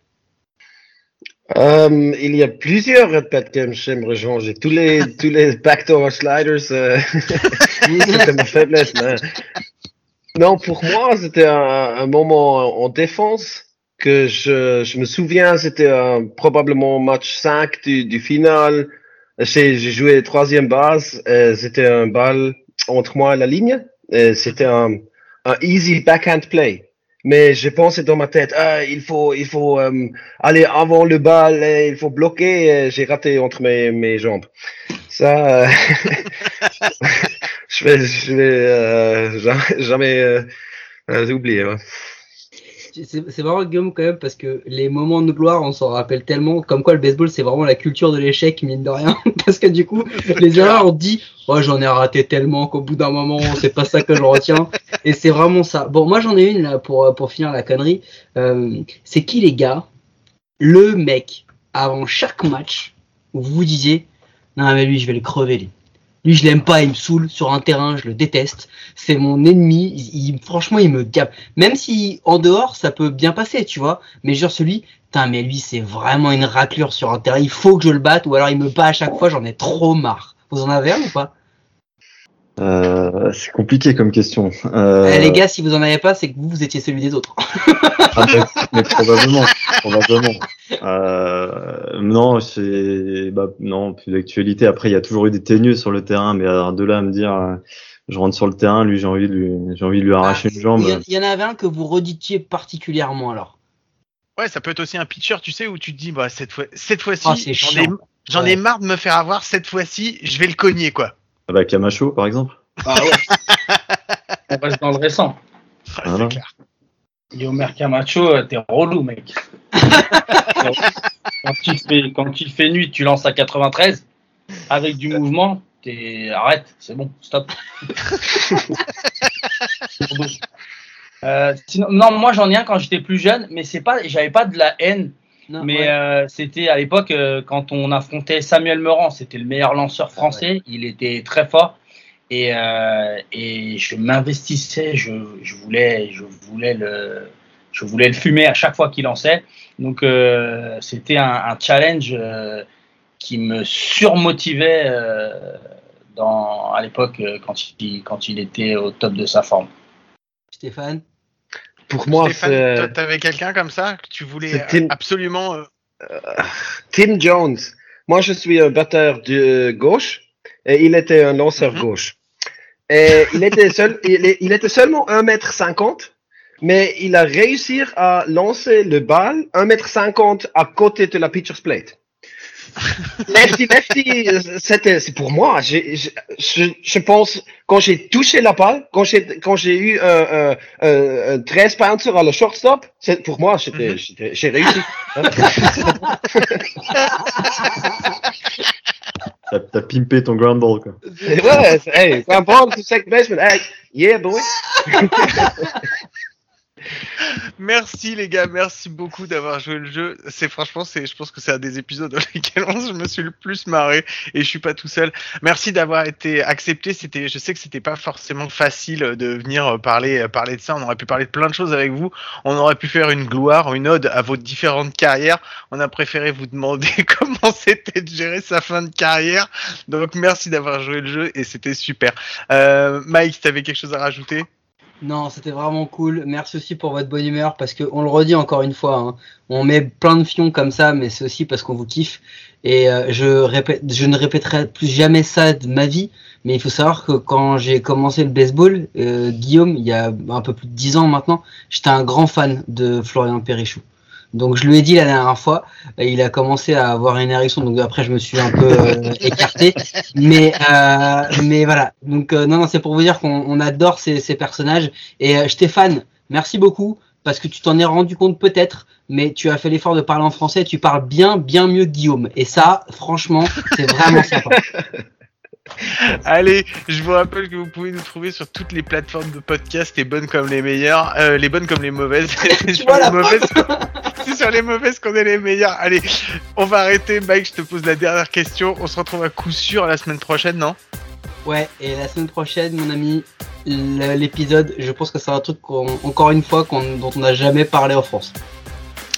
Euh, il y a plusieurs at-bats que j'aimerais changer. Tous les, tous les backdoor sliders, euh, c'était ma faiblesse. mais- Non, pour moi, c'était un, un moment en défense que je, je me souviens, c'était euh, probablement match 5 du, du final. J'ai joué troisième base. C'était un bal entre moi et la ligne. C'était un, un easy backhand play. Mais j'ai pensé dans ma tête, ah, il faut, il faut euh, aller avant le bal, il faut bloquer. J'ai raté entre mes, mes jambes. Ça, euh, je vais, je vais euh, jamais, jamais euh, euh, oublier. C'est marrant Guillaume quand même parce que les moments de gloire on s'en rappelle tellement. Comme quoi le baseball c'est vraiment la culture de l'échec mine de rien. Parce que du coup les erreurs on dit oh j'en ai raté tellement qu'au bout d'un moment c'est pas ça que je retiens et c'est vraiment ça. Bon moi j'en ai une là pour pour finir la connerie. Euh, c'est qui les gars le mec avant chaque match où vous vous disiez non mais lui je vais le crever lui lui je l'aime pas il me saoule sur un terrain je le déteste. C'est mon ennemi franchement il me gabe même si en dehors ça peut bien passer tu vois. Mais genre celui putain mais lui c'est vraiment une raclure sur un terrain. Il faut que je le batte ou alors il me bat à chaque fois j'en ai trop marre. Vous en avez un ou pas? Euh, c'est compliqué comme question. Euh, Eh, les gars si vous en avez pas c'est que vous vous étiez celui des autres ah, mais, mais probablement, probablement. Euh, non, c'est bah, non plus d'actualité. Après, il y a toujours eu des teigneux sur le terrain, mais alors, de là à me dire, je rentre sur le terrain, lui j'ai envie de lui, j'ai envie de lui arracher une jambe. il y, en- il y en avait un que vous reditiez particulièrement alors Ouais, ça peut être aussi un pitcher, tu sais, où tu te dis, bah, cette fois, cette fois-ci, Ah, c'est j'en ai, j'en ai Ouais. marre de me faire avoir, cette fois-ci, je vais le cogner, quoi. Ah bah Camacho, par exemple. Ah ouais. On reste dans le récent. Ouais, Voilà. C'est clair. Yomer Camacho, euh, t'es relou, mec. quand, il fait, quand il fait nuit, tu lances à 93 avec du mouvement. T'es... Arrête, c'est bon, stop. Euh, sinon, non, moi j'en ai un quand j'étais plus jeune, mais c'est pas, j'avais pas de la haine, Non, mais ouais. euh, c'était à l'époque euh, quand on affrontait Samuel Meurant, c'était le meilleur lanceur français, il était très fort et, euh, et je m'investissais, je, je voulais, je voulais le, je voulais le fumer à chaque fois qu'il lançait. Donc euh, c'était un, un challenge euh, qui me surmotivait euh, dans, à l'époque quand il, quand il était au top de sa forme. Stéphane? Pour moi, Stéphane, t'avais quelqu'un comme ça que tu voulais Tim- euh, absolument. euh, Tim Jones. Moi, je suis un batteur de gauche et il était un lanceur Mhm. gauche. Et il était seul, il était seulement 1m50, mais il a réussi à lancer le bal 1m50 à côté de la pitcher's plate. Lefty, lefty, c'était, c'est pour moi. Je, je pense, quand j'ai touché la balle, quand j'ai, quand j'ai eu un, un, un, un 13 bouncer à la shortstop, c'est, pour moi, j'étais, Mhm. j'étais- j'ai réussi. T'as, t'as pimpé ton ground ball quoi. ouais, c'est- hey, quand ball to second baseman, hey, yeah, boy. Merci les gars, merci beaucoup d'avoir joué le jeu. C'est franchement, c'est, je pense que c'est un des épisodes dans lesquels je me suis le plus marré et je suis pas tout seul. Merci d'avoir été accepté. C'était, je sais que c'était pas forcément facile de venir parler, parler de ça. On aurait pu parler de plein de choses avec vous. On aurait pu faire une gloire, une ode à vos différentes carrières. On a préféré vous demander comment c'était de gérer sa fin de carrière. Donc merci d'avoir joué le jeu et c'était super. Euh, Mike, t'avais quelque chose à rajouter? Non, c'était vraiment cool. Merci aussi pour votre bonne humeur parce que on le redit encore une fois, hein, on met plein de fions comme ça, mais c'est aussi parce qu'on vous kiffe. Et euh, je répète, je ne répéterai plus jamais ça de ma vie. Mais il faut savoir que quand j'ai commencé le baseball, euh, Guillaume, il y a un peu plus de 10 ans maintenant, j'étais un grand fan de Florian Perrichou. Donc je lui ai dit la dernière fois, et il a commencé à avoir une érection, donc après je me suis un peu euh, écarté. Mais euh, mais voilà. Donc euh, non non, c'est pour vous dire qu'on on adore ces, ces personnages. Et euh, Stéphane, merci beaucoup parce que tu t'en es rendu compte peut-être, mais tu as fait l'effort de parler en français. Tu parles bien bien mieux que Guillaume. Et ça, franchement, c'est vraiment sympa. Allez, je vous rappelle que vous pouvez nous trouver sur toutes les plateformes de podcast, les bonnes comme les meilleures, euh, les bonnes comme les mauvaises. C'est sur les mauvaises, c'est sur les mauvaises qu'on est les meilleurs. Allez, on va arrêter. Mike, je te pose la dernière question. On se retrouve à coup sûr la semaine prochaine, non? Ouais. Et la semaine prochaine, mon ami, l'épisode, je pense que c'est un truc qu'on, encore une fois dont on n'a jamais parlé en France.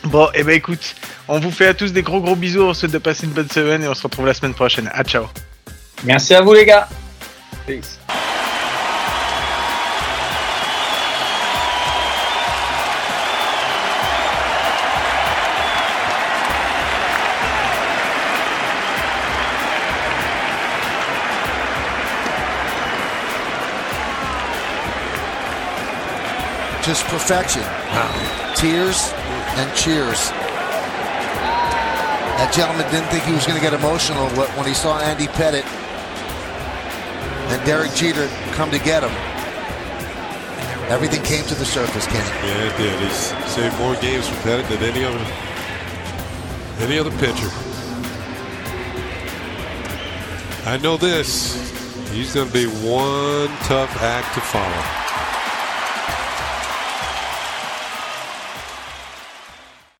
Bon, et eh ben écoute, on vous fait à tous des gros gros bisous. On se souhaite de passer une bonne semaine et on se retrouve la semaine prochaine. À ciao. Merci à vous les gars. Peace. just perfection. Tears and cheers. That gentleman didn't think he was going to get emotional when he saw Andy Pettit and Derek Jeter come to get him. Everything came to the surface, Kenny. Yeah, it did. He's saved more games for Pettit than any other any other pitcher. I know this. He's going to be one tough act to follow.